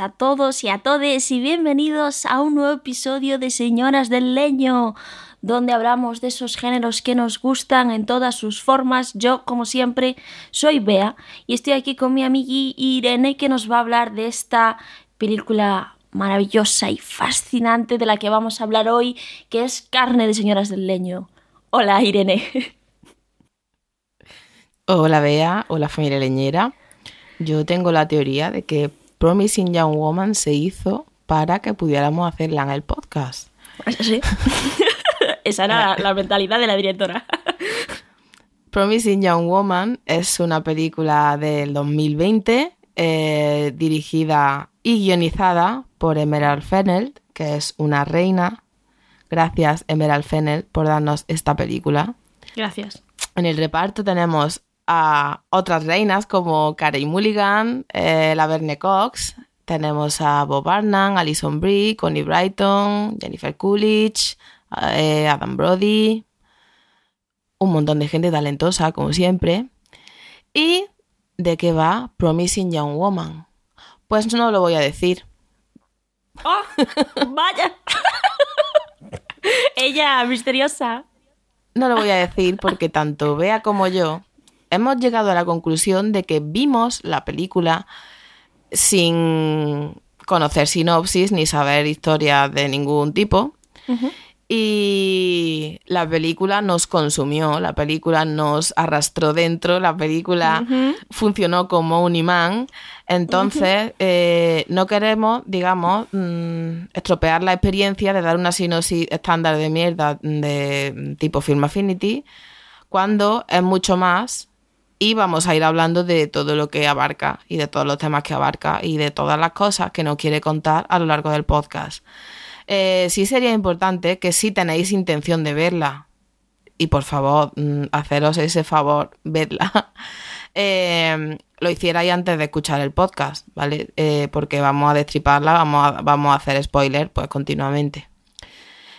a todos y a todes y bienvenidos a un nuevo episodio de Señoras del Leño, donde hablamos de esos géneros que nos gustan en todas sus formas. Yo, como siempre, soy Bea y estoy aquí con mi amiga Irene que nos va a hablar de esta película maravillosa y fascinante de la que vamos a hablar hoy, que es Carne de Señoras del Leño. Hola, Irene. Hola, Bea. Hola, familia leñera. Yo tengo la teoría de que Promising Young Woman se hizo para que pudiéramos hacerla en el podcast. ¿Sí? Esa era la mentalidad de la directora. Promising Young Woman es una película del 2020 eh, dirigida y guionizada por Emerald Fennell, que es una reina. Gracias, Emerald Fennell, por darnos esta película. Gracias. En el reparto tenemos a otras reinas como Carey Mulligan, eh, la Verne Cox, tenemos a Bob Arnan, Alison Brie, Connie Brighton, Jennifer Coolidge, eh, Adam Brody, un montón de gente talentosa, como siempre. ¿Y de qué va Promising Young Woman? Pues no lo voy a decir. ¡Oh! ¡Vaya! Ella, misteriosa. No lo voy a decir porque tanto Bea como yo hemos llegado a la conclusión de que vimos la película sin conocer sinopsis ni saber historias de ningún tipo. Y la película nos consumió, la película nos arrastró dentro, la película funcionó como un imán. Entonces, eh, no queremos, digamos, mm, estropear la experiencia de dar una sinopsis estándar de mierda de tipo Film Affinity, cuando es mucho más y vamos a ir hablando de todo lo que abarca y de todos los temas que abarca y de todas las cosas que nos quiere contar a lo largo del podcast. Eh, sí sería importante que si tenéis intención de verla, y por favor, mm, haceros ese favor, vedla, eh, lo hicierais antes de escuchar el podcast, ¿vale? Eh, porque vamos a destriparla, vamos a, vamos a hacer spoiler pues continuamente.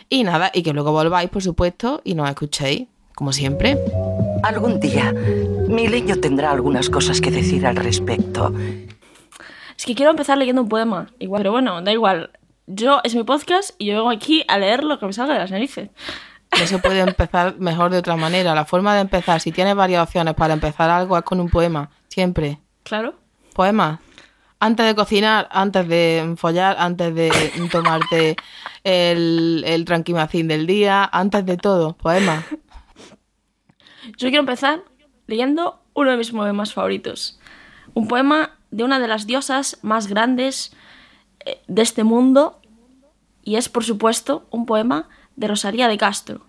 Y nada, y que luego volváis, por supuesto, y nos escuchéis, como siempre. Algún día, mi leño tendrá algunas cosas que decir al respecto. Es que quiero empezar leyendo un poema, igual, pero bueno, da igual yo es mi podcast y yo vengo aquí a leer lo que me salga de las narices. No se puede empezar mejor de otra manera. La forma de empezar, si tienes varias opciones para empezar algo, es con un poema. Siempre. Claro. Poema. Antes de cocinar, antes de follar, antes de tomarte el, el tranquimacín del día, antes de todo. Poema. Yo quiero empezar leyendo uno de mis poemas favoritos. Un poema de una de las diosas más grandes eh, de este mundo y es, por supuesto, un poema de Rosalía de Castro.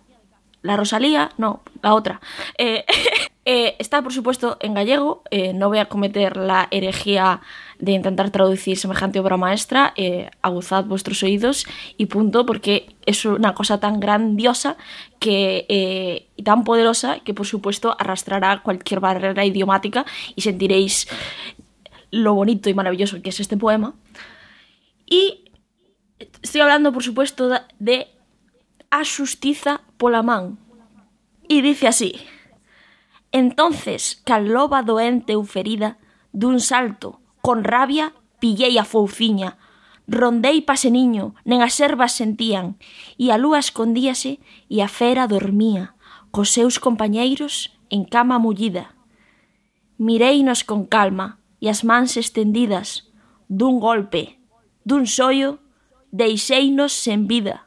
La Rosalía, no, la otra. Eh, eh, está, por supuesto, en gallego. no voy a cometer la herejía de intentar traducir semejante obra maestra. aguzad vuestros oídos y punto, porque es una cosa tan grandiosa que, y tan poderosa que, por supuesto, arrastrará cualquier barrera idiomática y sentiréis lo bonito y maravilloso que es este poema. Y estoy hablando, por supuesto, de A Justiza pola man. Y dice así: Entonces, cal loba doente ou ferida, dun salto, Con rabia pillei a fouciña. rondei paseniño, nen as ervas sentían, e a lúa escondíase e a fera dormía, cos seus compañeiros en cama mullida. Mireinos con calma e as mans estendidas, dun golpe, dun sollo, deixeinos sen vida.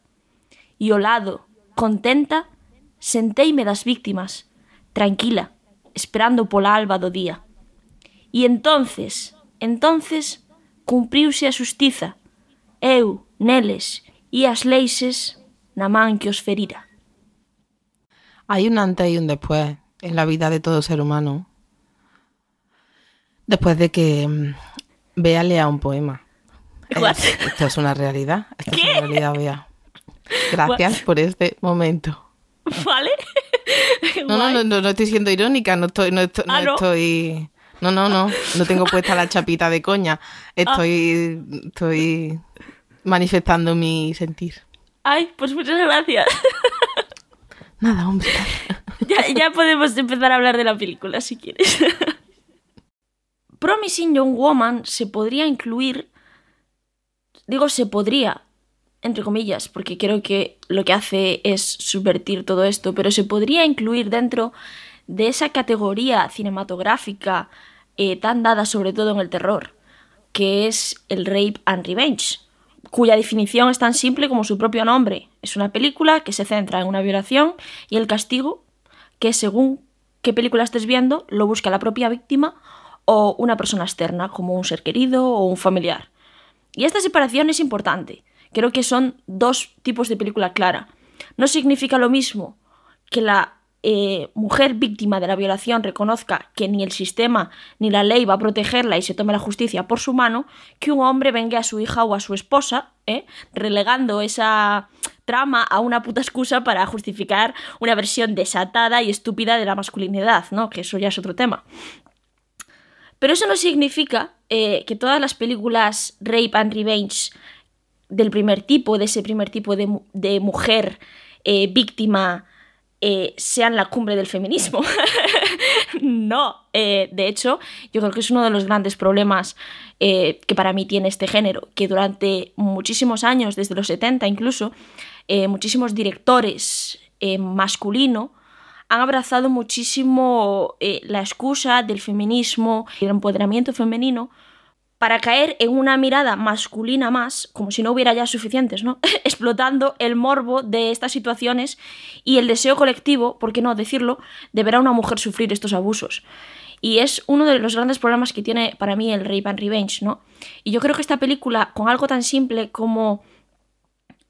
E ao lado, contenta, senteime das víctimas, tranquila, esperando pola alba do día. E entonces, entonces, cumpriuse a xustiza, eu, neles, e as leixes na man que os ferira. Hay un antes y un después en la vida de todo ser humano. Después de que Bea mm, lea un poema. esto es una realidad. Esto es una realidad, Bea. Gracias por este momento. ¿Vale? No, no, no, no, estoy siendo irónica, no estoy, no estoy, no, Ah, ¿no? estoy, no, no, no, no tengo puesta la chapita de coña. Estoy, estoy manifestando mi sentir. Ay, pues muchas gracias. Nada, hombre. ya, ya podemos empezar a hablar de la película si quieres. Promising Young Woman se podría incluir digo se podría, entre comillas, porque creo que lo que hace es subvertir todo esto, pero se podría incluir dentro de esa categoría cinematográfica eh, tan dada sobre todo en el terror, que es el rape and revenge, cuya definición es tan simple como su propio nombre. Es una película que se centra en una violación y el castigo que según qué película estés viendo lo busca la propia víctima o una persona externa, como un ser querido o un familiar. Y esta separación es importante, Creo que son dos tipos de película clara. No significa lo mismo que la eh, mujer víctima de la violación reconozca que ni el sistema ni la ley va a protegerla y se tome la justicia por su mano, que un hombre venga a su hija o a su esposa, ¿eh? relegando esa trama a una puta excusa para justificar una versión desatada y estúpida de la masculinidad, ¿no? Que eso ya es otro tema. Pero eso no significa eh, que todas las películas Rape and Revenge del primer tipo, de ese primer tipo de, mujer víctima, eh, sean la cumbre del feminismo. no, eh, de hecho, yo creo que es uno de los grandes problemas que para mí tiene este género, que durante muchísimos años, desde los 70 incluso, muchísimos directores masculino han abrazado muchísimo la excusa del feminismo y el empoderamiento femenino para caer en una mirada masculina más, como si no hubiera ya suficientes, ¿no? Explotando el morbo de estas situaciones y el deseo colectivo, por qué no decirlo, de ver a una mujer sufrir estos abusos. Y es uno de los grandes problemas que tiene para mí el Rape and Revenge, ¿no? Y yo creo que esta película, con algo tan simple como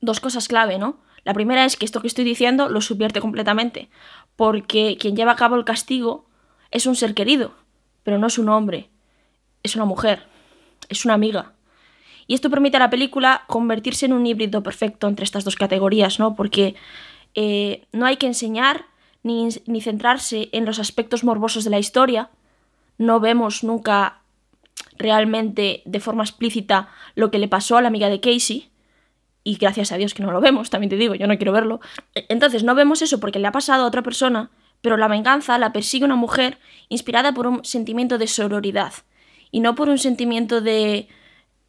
dos cosas clave, ¿no? La primera es que esto que estoy diciendo lo subvierte completamente, porque quien lleva a cabo el castigo es un ser querido, pero no es un hombre, es una mujer es una amiga. Y esto permite a la película convertirse en un híbrido perfecto entre estas dos categorías, ¿no? Porque eh, no hay que enseñar ni, ni centrarse en los aspectos morbosos de la historia. No vemos nunca realmente de forma explícita lo que le pasó a la amiga de Casey. Y gracias a Dios que no lo vemos, también te digo, yo no quiero verlo. Entonces no vemos eso porque le ha pasado a otra persona, pero la venganza la persigue una mujer inspirada por un sentimiento de sororidad y no por un sentimiento de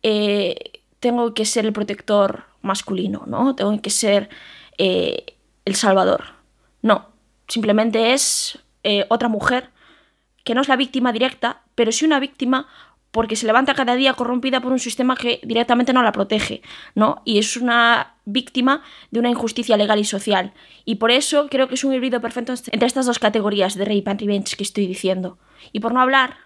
eh, tengo que ser el protector masculino, ¿no? Tengo que ser eh, el salvador. No, simplemente es eh, otra mujer que no es la víctima directa, pero sí una víctima porque se levanta cada día corrompida por un sistema que directamente no la protege, ¿no? Y es una víctima de una injusticia legal y social. Y por eso creo que es un híbrido perfecto entre estas dos categorías de rape and revenge que estoy diciendo. Y por no hablar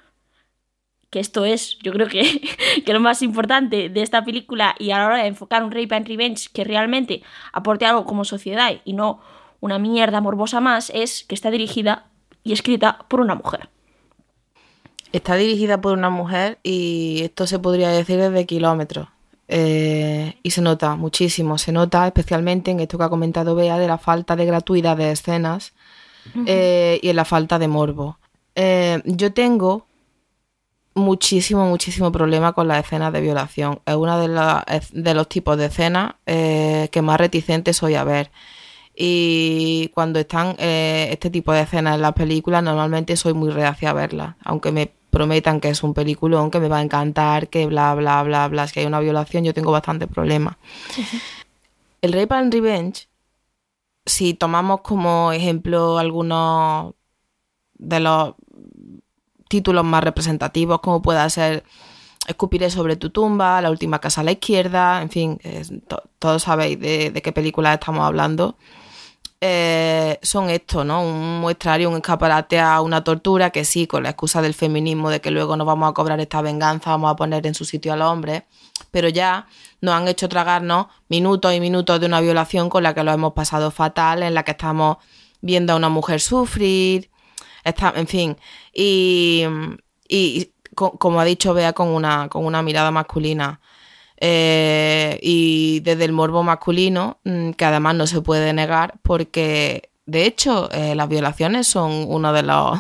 que esto es, yo creo que, que, lo más importante de esta película y a la hora de enfocar un Rape and Revenge que realmente aporte algo como sociedad y no una mierda morbosa más, es que está dirigida y escrita por una mujer. Está dirigida por una mujer y esto se podría decir desde kilómetros. Eh, y se nota muchísimo, se nota especialmente en esto que ha comentado Bea de la falta de gratuidad de escenas eh, y en la falta de morbo. Eh, yo tengo muchísimo, muchísimo problema con las escenas de violación. Es uno de, de los tipos de escenas eh, que más reticente soy a ver. Y cuando están eh, este tipo de escenas en las películas, normalmente soy muy reacia a verlas. Aunque me prometan que es un peliculón, que me va a encantar, que bla, bla, bla, bla, si hay una violación, yo tengo bastante problema. El Rape and Revenge, si tomamos como ejemplo algunos de los títulos más representativos, como pueda ser Escupiré sobre tu tumba, La última casa a la izquierda, en fin, todos sabéis de, qué película estamos hablando. Eh, son esto, ¿no? Un muestrario, un escaparate a una tortura que sí, con la excusa del feminismo, de que luego nos vamos a cobrar esta venganza, vamos a poner en su sitio al hombre, pero ya nos han hecho tragarnos minutos y minutos de una violación con la que lo hemos pasado fatal, en la que estamos viendo a una mujer sufrir, está, en fin, y, como ha dicho Bea, con una, con una mirada masculina. Eh, y desde el morbo masculino, mm, que además no se puede negar, porque de hecho eh, las violaciones son uno de los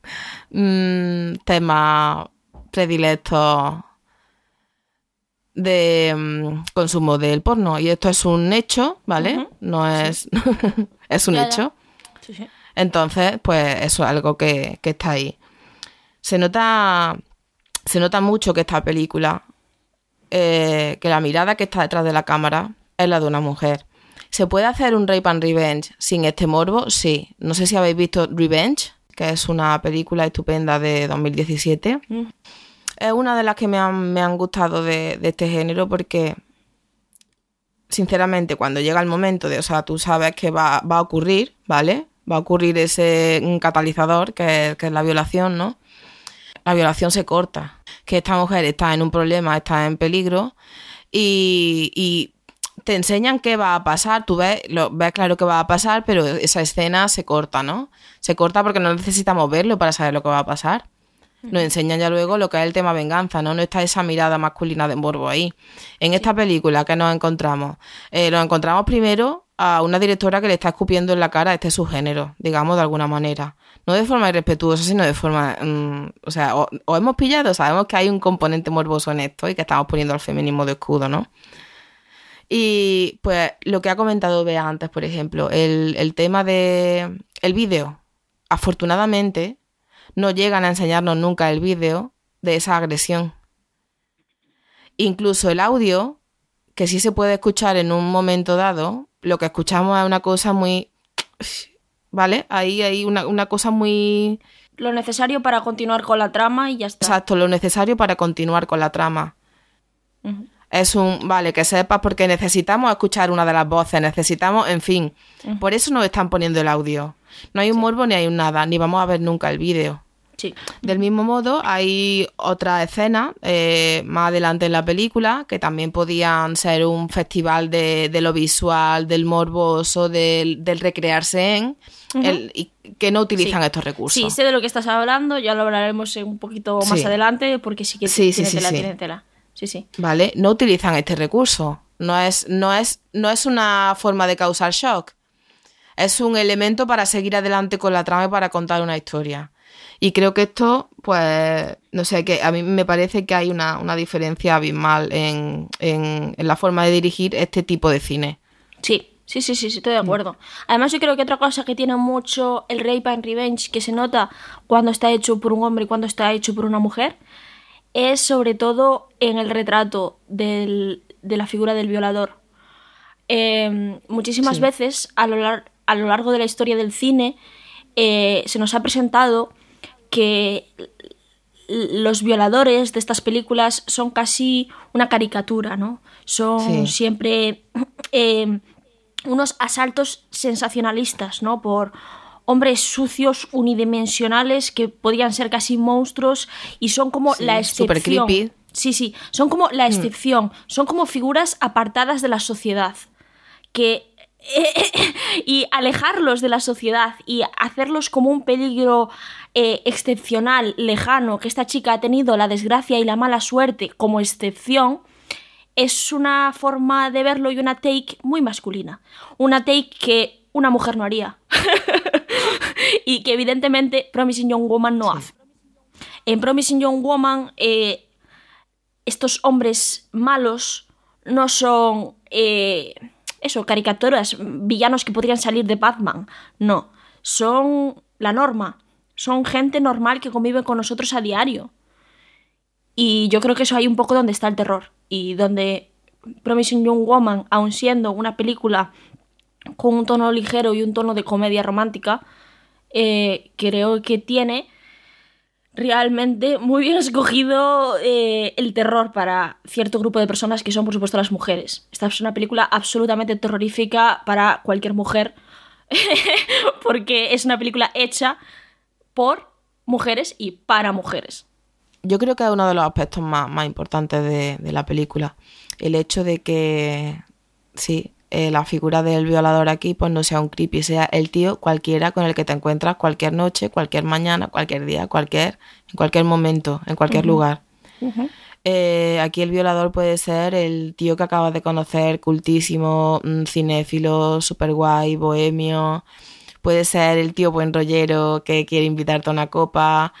mm, temas predilectos de mm, consumo del porno. Y esto es un hecho, ¿vale? No es. es un hecho. Entonces, pues eso es algo que, que está ahí. Se nota, se nota mucho que esta película eh, que la mirada que está detrás de la cámara es la de una mujer. ¿Se puede hacer un Rape and Revenge sin este morbo? Sí. No sé si habéis visto Revenge, que es una película estupenda de 2017. Mm. Es una de las que me han, me han gustado de, de este género porque, sinceramente, cuando llega el momento de, o sea, tú sabes que va, va a ocurrir, ¿vale? Va a ocurrir ese catalizador que, es- que es la violación, ¿no? La violación se corta. Que esta mujer está en un problema, está en peligro y, y te enseñan qué va a pasar, tú ves, lo, ves claro que va a pasar, pero esa escena se corta, ¿no? Se corta porque no necesitamos verlo para saber lo que va a pasar. Nos enseñan ya luego lo que es el tema venganza, ¿no? No está esa mirada masculina de morbo ahí. En esta película que nos encontramos, eh, nos encontramos primero a una directora que le está escupiendo en la cara este subgénero, digamos, de alguna manera. No de forma irrespetuosa, sino de forma... mm, o sea, o, o hemos pillado, sabemos que hay un componente morboso en esto y que estamos poniendo al feminismo de escudo, ¿no? Y pues lo que ha comentado Bea antes, por ejemplo, el, el tema de el vídeo. Afortunadamente, no llegan a enseñarnos nunca el vídeo de esa agresión. Incluso el audio, que sí se puede escuchar en un momento dado, lo que escuchamos es una cosa muy... ¿Vale? Ahí hay una, una cosa muy... Lo necesario para continuar con la trama y ya está. Exacto, lo necesario para continuar con la trama. Es un, vale, que sepas porque necesitamos escuchar una de las voces, necesitamos, en fin. Por eso nos están poniendo el audio. No hay un morbo ni hay un nada, ni vamos a ver nunca el vídeo. Sí. Del mismo modo, hay otra escena eh, más adelante en la película que también podían ser un festival de, de lo visual, del morboso, del, del recrearse en, el- y que no utilizan Sí. estos recursos. Sí, sé de lo que estás hablando, ya lo hablaremos un poquito más Sí. adelante, porque sí que Sí, tiene tela, tiene tela. Sí, sí. ¿vale? No utilizan este recurso. No es, no es, no es una forma de causar shock. Es un elemento para seguir adelante con la trama y para contar una historia. Y creo que esto, pues, no sé, que a mí me parece que hay una, una diferencia abismal en, en, en la forma de dirigir este tipo de cine. Sí, sí, sí, sí, sí, estoy de acuerdo. Además, yo creo que otra cosa que tiene mucho el Rape and Revenge, que se nota cuando está hecho por un hombre y cuando está hecho por una mujer, es sobre todo en el retrato del- de la figura del violador. Eh, muchísimas Sí. veces a lo, lar- a lo largo de la historia del cine eh, se nos ha presentado que los violadores de estas películas son casi una caricatura, ¿no? Son Sí. siempre eh, unos asaltos sensacionalistas, ¿no? Por hombres sucios unidimensionales que podían ser casi monstruos y son como Sí, la excepción. creepy. Sí, sí, son como la excepción, son como figuras apartadas de la sociedad que y alejarlos de la sociedad y hacerlos como un peligro eh, excepcional, lejano, que esta chica ha tenido la desgracia y la mala suerte como excepción, es una forma de verlo y una take muy masculina. Una take que una mujer no haría. y que evidentemente Promising Young Woman no hace. En Promising Young Woman, eh, estos hombres malos no son eh, eso, caricaturas, villanos que podrían salir de Batman. No, son la norma. Son gente normal que convive con nosotros a diario. Y yo creo que eso hay un poco donde está el terror. Y donde Promising Young Woman, aun siendo una película con un tono ligero y un tono de comedia romántica, eh, creo que tiene realmente muy bien escogido eh, el terror para cierto grupo de personas que son, por supuesto, las mujeres. Esta es una película absolutamente terrorífica para cualquier mujer, porque es una película hecha por mujeres y para mujeres. Yo creo que es uno de los aspectos más, más importantes de, de la película. El hecho de que, sí, eh, la figura del violador aquí pues no sea un creepy, sea el tío cualquiera con el que te encuentras cualquier noche, cualquier mañana, cualquier día, cualquier, en cualquier momento, en cualquier lugar. Eh, aquí el violador puede ser el tío que acabas de conocer, cultísimo, mm, cinéfilo, super guay, bohemio. Puede ser el tío buen rollero que quiere invitarte a una copa.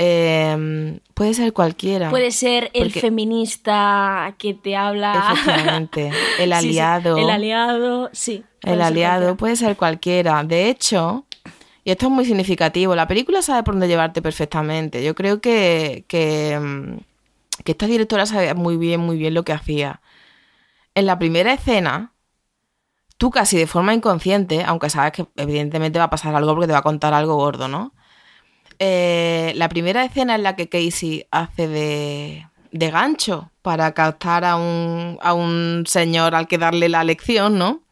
Eh, puede ser cualquiera. Puede ser el Porque- feminista que te habla. Efectivamente. El Sí, sí, aliado. el aliado, sí. El aliado cualquiera. puede ser cualquiera. De hecho, y esto es muy significativo, la película sabe por dónde llevarte perfectamente. Yo creo que, que, mm, que esta directora sabía muy bien, muy bien lo que hacía. En la primera escena, tú casi de forma inconsciente, aunque sabes que evidentemente va a pasar algo porque te va a contar algo gordo, ¿no? Eh, la primera escena en la que Casey hace de, de gancho para captar a un, a un señor al que darle la lección, ¿no?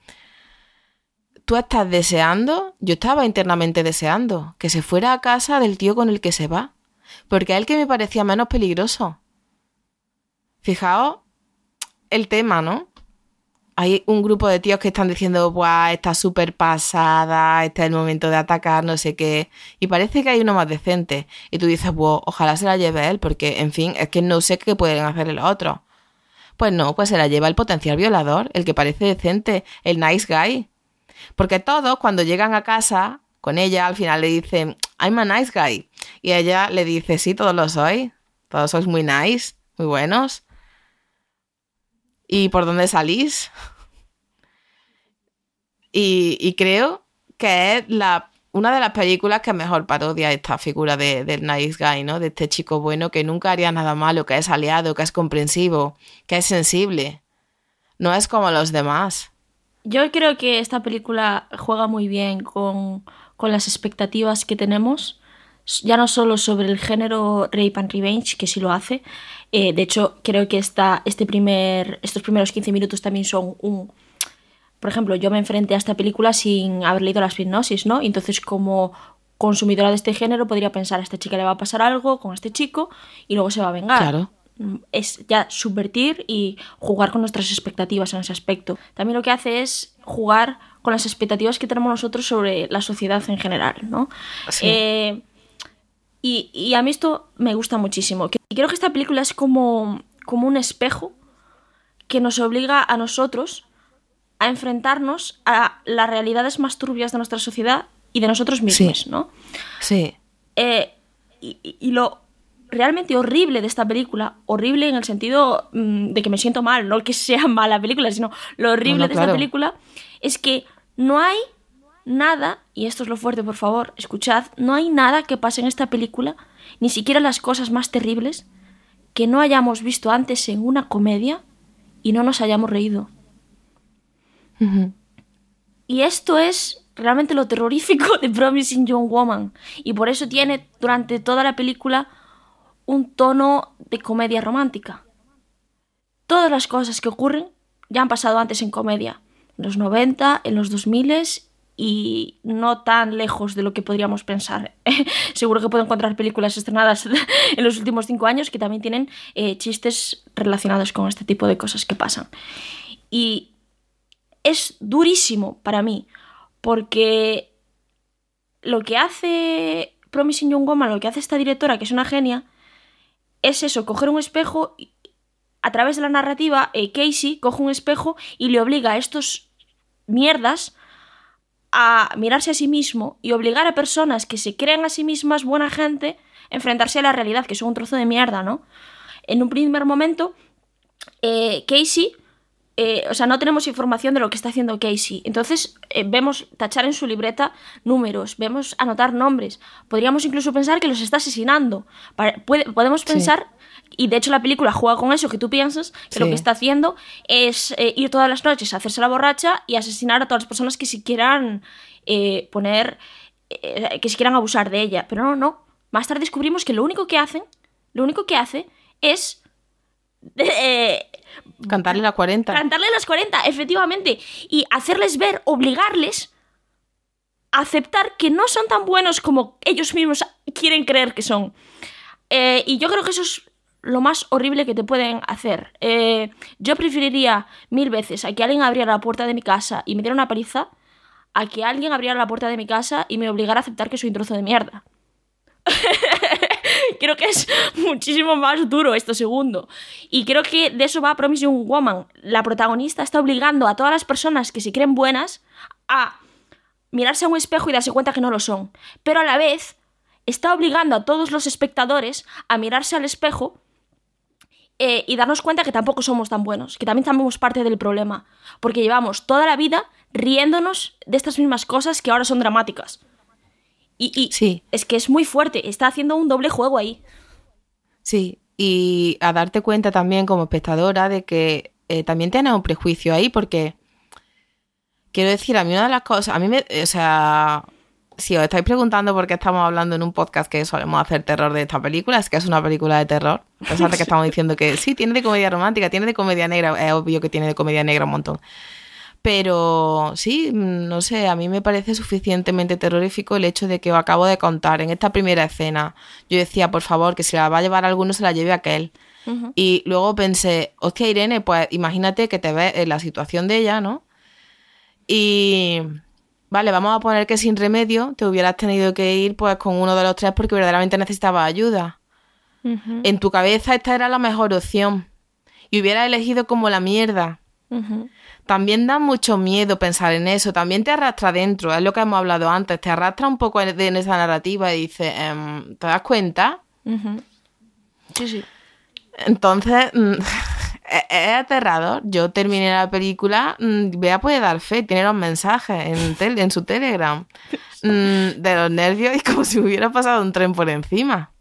Tú estás deseando, yo estaba internamente deseando, que se fuera a casa del tío con el que se va, porque a él que me parecía menos peligroso. Fijaos el tema, ¿no? Hay un grupo de tíos que están diciendo, Buah, está súper pasada, este es el momento de atacar, no sé qué. Y parece que hay uno más decente. Y tú dices, Buah, ojalá se la lleve él, porque, en fin, es que no sé qué pueden hacer los otros. Pues no, pues se la lleva el potencial violador, el que parece decente, el nice guy. Porque todos, cuando llegan a casa con ella, al final le dicen, I'm a nice guy. Y ella le dice, sí, todos lo sois. Todos sois muy nice, muy buenos. ¿Y por dónde salís? Y, creo que es la, una de las películas que mejor parodia esta figura de, del nice guy, ¿no? De este chico bueno que nunca haría nada malo, que es aliado, que es comprensivo, que es sensible. No es como los demás. Yo creo que esta película juega muy bien con, con las expectativas que tenemos ya no solo sobre el género Rape and Revenge, que sí lo hace, eh, de hecho creo que esta, este primer, estos primeros 15 minutos también son un... Por ejemplo, yo me enfrenté a esta película sin haber leído las hipnosis, ¿no? entonces como consumidora de este género podría pensar a esta chica le va a pasar algo con este chico y luego se va a vengar. Claro. Mm, es ya subvertir y jugar con nuestras expectativas en ese aspecto. También lo que hace es jugar con las expectativas que tenemos nosotros sobre la sociedad en general, ¿no? Sí. Eh, y, a mí esto me gusta muchísimo. Y creo que esta película es como, como un espejo que nos obliga a nosotros a enfrentarnos a las realidades más turbias de nuestra sociedad y de nosotros mismos, ¿no? Sí. Eh, y, lo realmente horrible de esta película, horrible en el sentido mm, de que me siento mal, no que sea mala película, sino lo horrible de esta película es que no hay nada, y esto es lo fuerte, por favor, escuchad, no hay nada que pase en esta película, ni siquiera las cosas más terribles, que no hayamos visto antes en una comedia y no nos hayamos reído. Y esto es realmente lo terrorífico de Promising Young Woman. Y por eso tiene durante toda la película un tono de comedia romántica. Todas las cosas que ocurren ya han pasado antes en comedia. En los 90, en los 2000 y no tan lejos de lo que podríamos pensar. Seguro que puedo encontrar películas estrenadas en los últimos cinco años que también tienen eh, chistes relacionados con este tipo de cosas que pasan. Y es durísimo para mí, porque lo que hace Promising Young Woman, lo que hace esta directora, que es una genia, es eso, coger un espejo a través de la narrativa, eh, Casey coge un espejo y le obliga a estos mierdas a mirarse a sí mismo y obligar a personas que se creen a sí mismas buena gente a enfrentarse a la realidad, que son un trozo de mierda, ¿no? En un primer momento, eh, Casey, eh, o sea, no tenemos información de lo que está haciendo Casey. Entonces, eh, vemos tachar en su libreta números, vemos anotar nombres. Podríamos incluso pensar que los está asesinando. podemos pensar y de hecho la película juega con eso, que tú piensas que lo que está haciendo es eh, ir todas las noches a hacerse la borracha y asesinar a todas las personas que si quieran eh, poner, eh, que si quieran abusar de ella. Pero no, no. Más tarde descubrimos que lo único que hacen, lo único que hace es... cantarle las 40. Cantarle las 40, efectivamente. Y hacerles ver, obligarles a aceptar que no son tan buenos como ellos mismos quieren creer que son. y yo creo que eso es lo más horrible que te pueden hacer. Eh, yo preferiría mil veces a que alguien abriera la puerta de mi casa y me diera una paliza a que alguien abriera la puerta de mi casa y me obligara a aceptar que soy un trozo de mierda. creo que es muchísimo más duro esto segundo. Y creo que de eso va Promising Woman. La protagonista está obligando a todas las personas que se creen buenas a mirarse a un espejo y darse cuenta que no lo son. Pero a la vez está obligando a todos los espectadores a mirarse al espejo eh, y darnos cuenta que tampoco somos tan buenos, que también somos parte del problema, porque llevamos toda la vida riéndonos de estas mismas cosas que ahora son dramáticas. Y, sí. es que es muy fuerte, está haciendo un doble juego ahí. Sí, y a darte cuenta también como espectadora de que eh, también tienes un prejuicio ahí porque quiero decir, a mí una de las cosas, a mí me, o sea, si os estáis preguntando por qué estamos hablando en un podcast que solemos hacer terror de esta película, es que es una película de terror. A pesar de que estamos diciendo que sí, tiene de comedia romántica, tiene de comedia negra, es obvio que tiene de comedia negra un montón. Pero sí, no sé, a mí me parece suficientemente terrorífico el hecho de que os acabo de contar en esta primera escena. Yo decía, por favor, que si la va a llevar alguno, se la lleve aquel. Y luego pensé, hostia, Irene, pues imagínate que te ves en la situación de ella, ¿no? Y vale, vamos a poner que sin remedio te hubieras tenido que ir pues con uno de los tres porque verdaderamente necesitaba ayuda. En tu cabeza esta era la mejor opción y hubieras elegido como la mierda. También da mucho miedo pensar en eso, también te arrastra dentro, es lo que hemos hablado antes, te arrastra un poco en esa narrativa y dices, em, ¿te das cuenta? Sí, sí. Entonces, mm, es, aterrador. Yo terminé la película, Vea mm, puede dar fe, tiene los mensajes en, en su Telegram mm, de los nervios y como si hubiera pasado un tren por encima.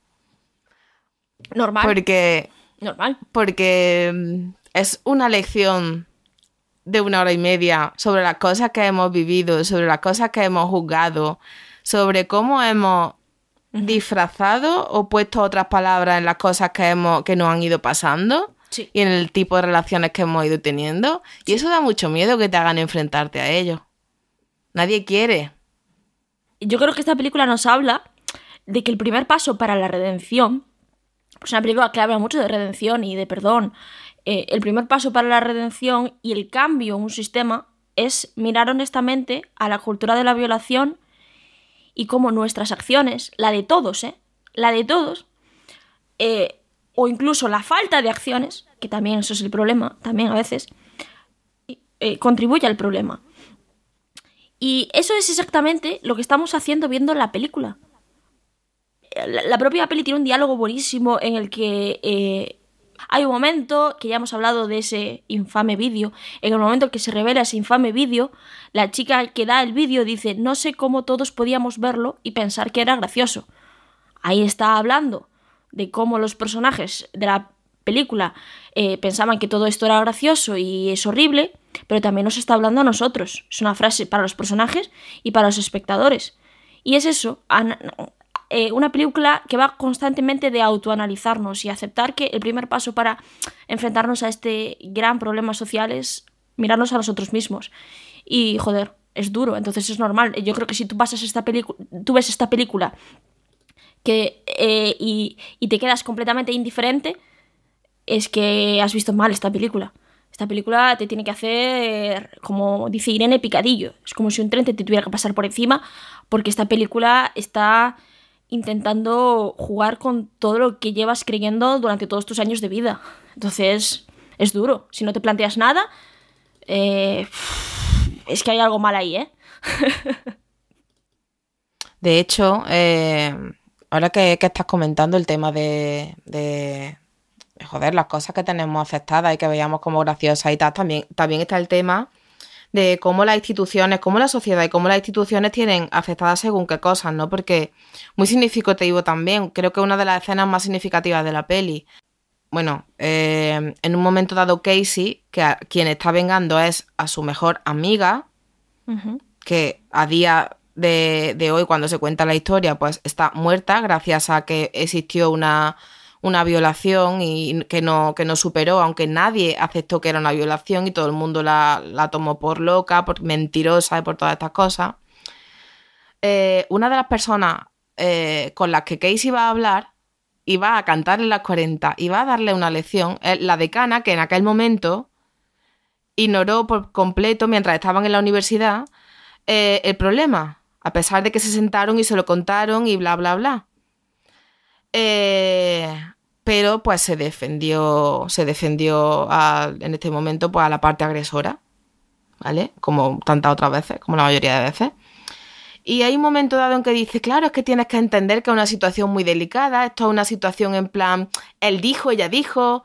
Normal. Porque. Normal. Porque es una lección de una hora y media sobre las cosas que hemos vivido, sobre las cosas que hemos juzgado, sobre cómo hemos disfrazado o puesto otras palabras en las cosas que hemos que nos han ido pasando y en el tipo de relaciones que hemos ido teniendo y eso da mucho miedo que te hagan enfrentarte a ello. Nadie quiere. Yo creo que esta película nos habla de que el primer paso para la redención, es una película que habla mucho de redención y de perdón eh, el primer paso para la redención y el cambio en un sistema es mirar honestamente a la cultura de la violación y cómo nuestras acciones, la de todos, ¿eh? La de todos, eh, o incluso la falta de acciones, que también eso es el problema, también a veces, eh, contribuye al problema. Y eso es exactamente lo que estamos haciendo viendo la película. La, la propia peli tiene un diálogo buenísimo en el que hay un momento, que ya hemos hablado de ese infame vídeo, en el momento que se revela ese infame vídeo, la chica que da el vídeo dice, no sé cómo todos podíamos verlo y pensar que era gracioso. Ahí está hablando de cómo los personajes de la película eh, pensaban que todo esto era gracioso y es horrible, pero también nos está hablando a nosotros. Es una frase para los personajes y para los espectadores. Y es eso, eh, una película que va constantemente de autoanalizarnos y aceptar que el primer paso para enfrentarnos a este gran problema social es mirarnos a nosotros mismos. Y joder, es duro, entonces es normal. Yo creo que si tú pasas esta tú ves esta película que, eh, y, y te quedas completamente indiferente, es que has visto mal esta película. Esta película te tiene que hacer, como dice Irene, picadillo. Es como si un tren te tuviera que pasar por encima, porque esta película está intentando jugar con todo lo que llevas creyendo durante todos tus años de vida. Entonces, es duro. Si no te planteas nada, eh, es que hay algo mal ahí, ¿eh? de hecho, eh, ahora que, estás comentando el tema de, de, joder, las cosas que tenemos aceptadas y que veíamos como graciosas y tal, también, también está el tema de cómo las instituciones, cómo la sociedad y cómo las instituciones tienen afectadas según qué cosas, ¿no? Porque muy significativo también, creo que una de las escenas más significativas de la peli. Bueno, eh, en un momento dado Casey, que a, quien está vengando es a su mejor amiga, que a día de, hoy, cuando se cuenta la historia, pues está muerta gracias a que existió una una violación y que no, que no superó, aunque nadie aceptó que era una violación y todo el mundo la, tomó por loca, por mentirosa y por todas estas cosas. Eh, una de las personas eh, con las que Casey iba a hablar iba a cantar en las 40, iba a darle una lección, la decana que en aquel momento ignoró por completo mientras estaban en la universidad eh, el problema, a pesar de que se sentaron y se lo contaron y bla, bla, bla. Eh, pero pues se defendió, se defendió en este momento pues, a la parte agresora, ¿vale? Como tantas otras veces, como la mayoría de veces. Y hay un momento dado en que dice, claro, es que tienes que entender que es una situación muy delicada, esto es una situación en plan, él dijo, ella dijo,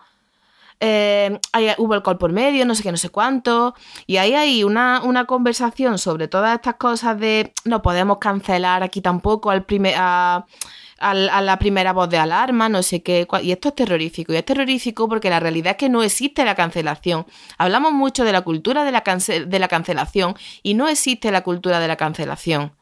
eh, hubo alcohol por medio, no sé qué, no sé cuánto. Y ahí hay una, una conversación sobre todas estas cosas de no podemos cancelar aquí tampoco al primer, a, la primera voz de alarma, no sé qué. Y esto es terrorífico. Y es terrorífico porque la realidad es que no existe la cancelación. Hablamos mucho de la cultura de la, de la cancelación y no existe la cultura de la cancelación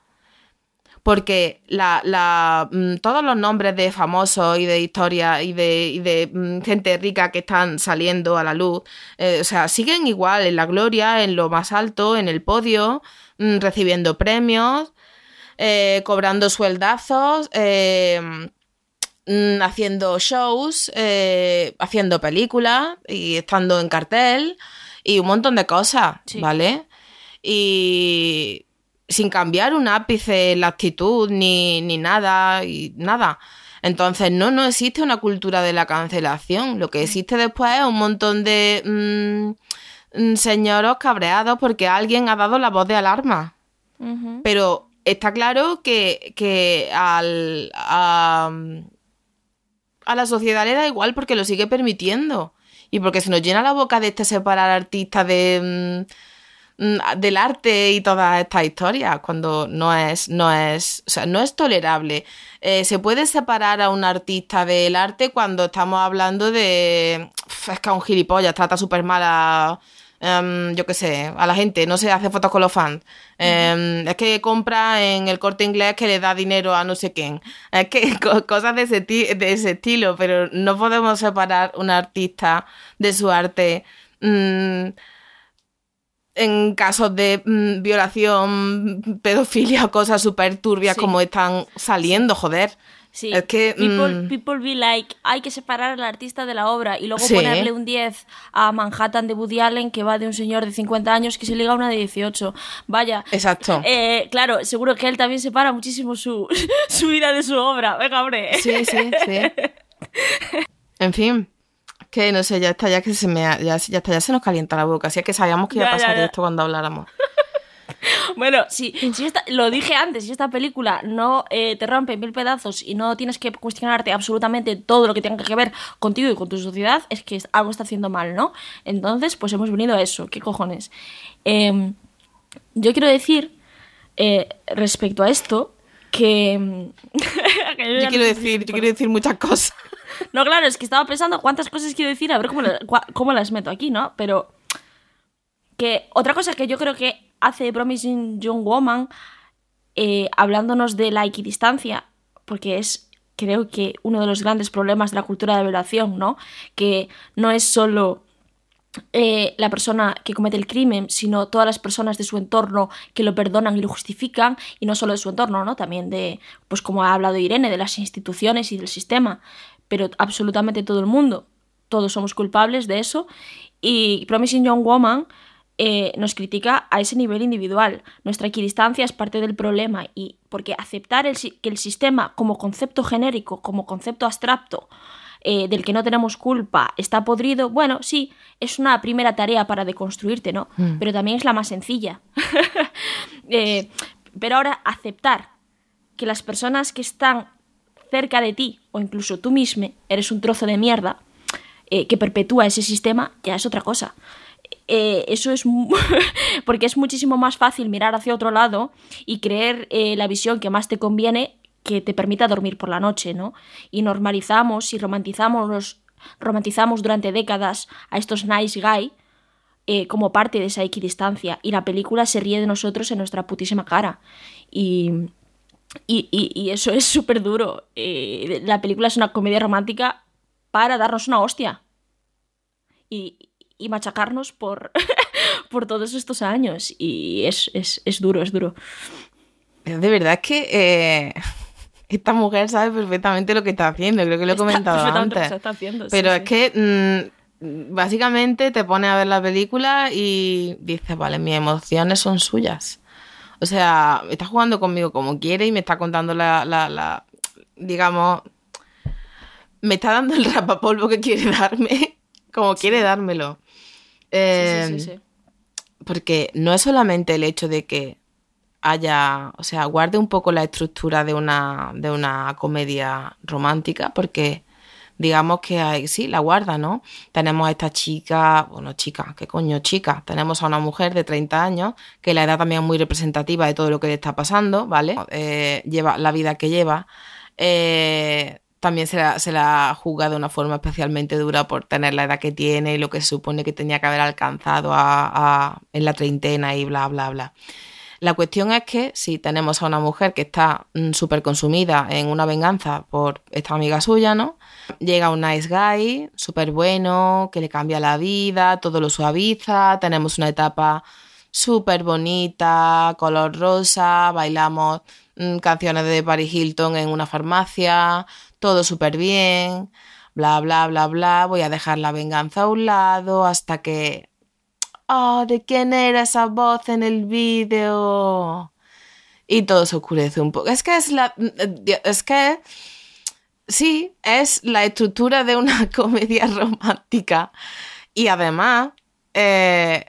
porque la, mm, todos los nombres de famosos y de historia y de, mm, gente rica que están saliendo a la luz, eh, o sea, siguen igual en la gloria, en lo más alto, en el podio, mm, recibiendo premios, eh, cobrando sueldazos, eh, haciendo shows, haciendo películas y estando en cartel y un montón de cosas, ¿vale? Y sin cambiar un ápice la actitud ni, ni nada y nada. Entonces, no, no existe una cultura de la cancelación. Lo que existe después es un montón de mm, mm, señoros cabreados porque alguien ha dado la voz de alarma. Pero está claro que, que al, a, a, la sociedad le da igual porque lo sigue permitiendo. Y porque se nos llena la boca de este separar artistas de... Mm, del arte y todas estas historias, cuando no es, no es, o sea, no es tolerable. Eh, se puede separar a un artista del arte cuando estamos hablando de. Es que a un gilipollas trata súper mal a. Em, yo qué sé, a la gente, no se hace fotos con los fans. Em, es que compra en el corte inglés que le da dinero a no sé quién. Es que cosas de ese, de ese estilo, pero no podemos separar un artista de su arte. Mm, en casos de mm, violación, pedofilia o cosas súper turbias como están saliendo, joder. Sí. Es que. Mm, people, be like, hay que separar al artista de la obra y luego ponerle un 10 a Manhattan de Woody Allen que va de un señor de 50 años que se liga a una de 18. Vaya. Exacto. Eh, claro, seguro que él también separa muchísimo su, su vida de su obra. Venga, hombre. Sí, sí, sí. En fin que no sé, ya está, ya que se me ya, está, ya se nos calienta la boca. Así es que sabíamos que iba a pasar esto cuando habláramos. bueno, si, si lo dije antes, si esta película no eh, te rompe en mil pedazos y no tienes que cuestionarte absolutamente todo lo que tenga que ver contigo y con tu sociedad, es que algo está haciendo mal, ¿no? Entonces, pues hemos venido a eso. ¿Qué cojones? Em, yo quiero decir, eh, respecto a esto, que... yo quiero decir, yo quiero decir muchas cosas. No, claro, es que estaba pensando cuántas cosas quiero decir, a ver cómo, las meto aquí, ¿no? Pero que otra cosa que yo creo que hace Promising Young Woman, eh, hablándonos de la equidistancia, porque es, creo que, uno de los grandes problemas de la cultura de violación, ¿no? Que no es solo eh, la persona que comete el crimen, sino todas las personas de su entorno que lo perdonan y lo justifican, y no solo de su entorno, ¿no? También de, pues como ha hablado Irene, de las instituciones y del sistema pero absolutamente todo el mundo, todos somos culpables de eso. Y Promising Young Woman eh, nos critica a ese nivel individual. Nuestra equidistancia es parte del problema y porque aceptar el, que el sistema como concepto genérico, como concepto abstracto, eh, del que no tenemos culpa, está podrido, bueno, sí, es una primera tarea para deconstruirte, ¿no? Mm. Pero también es la más sencilla. Eh, pero ahora aceptar que las personas que están cerca de ti, o incluso tú mismo, eres un trozo de mierda eh, que perpetúa ese sistema, ya es otra cosa. Eh, eso es porque es muchísimo más fácil mirar hacia otro lado y creer eh, la visión que más te conviene que te permita dormir por la noche, ¿no? Y normalizamos y romantizamos, romantizamos durante décadas a estos nice guy como parte de esa equidistancia y la película se ríe de nosotros en nuestra putísima cara. Y, y, eso es súper duro. Eh, la película es una comedia romántica para darnos una hostia. Y, machacarnos por, por todos estos años. Y es, duro, es duro. De verdad es que eh, esta mujer sabe perfectamente lo que está haciendo. Creo que lo he comentado antes. Pero es que mm, básicamente te pone a ver la película y dices, vale, mis emociones son suyas. O sea, está jugando conmigo como quiere y me está contando la, la, digamos, me está dando el rapapolvo que quiere darme, como quiere dármelo. sí, sí, em, porque no es solamente el hecho de que haya, o sea, guarde un poco la estructura de una, de una comedia romántica, porque digamos que sí, la guarda, ¿no? Tenemos a esta chica, bueno, chica, ¿qué coño chica? Tenemos a una mujer de 30 años, que la edad también es muy representativa de todo lo que le está pasando, ¿vale? Eh, lleva la vida que lleva. Eh, también se la, se la juzga de una forma especialmente dura por tener la edad que tiene y lo que se supone que tenía que haber alcanzado en la treintena y bla, bla, bla. La cuestión es que si tenemos a una mujer que está mm, súper consumida en una venganza por esta amiga suya, ¿no? Llega un nice guy, súper bueno, que le cambia la vida, todo lo suaviza, tenemos una etapa súper bonita, color rosa, bailamos mm, canciones de Paris Hilton en una farmacia, todo súper bien, bla, bla, bla, bla, voy a dejar la venganza a un lado hasta que oh, ¿de quién era esa voz en el vídeo? Y todo se oscurece un poco. Es que es la. Es que. Sí, es la estructura de una comedia romántica. Y además. Eh,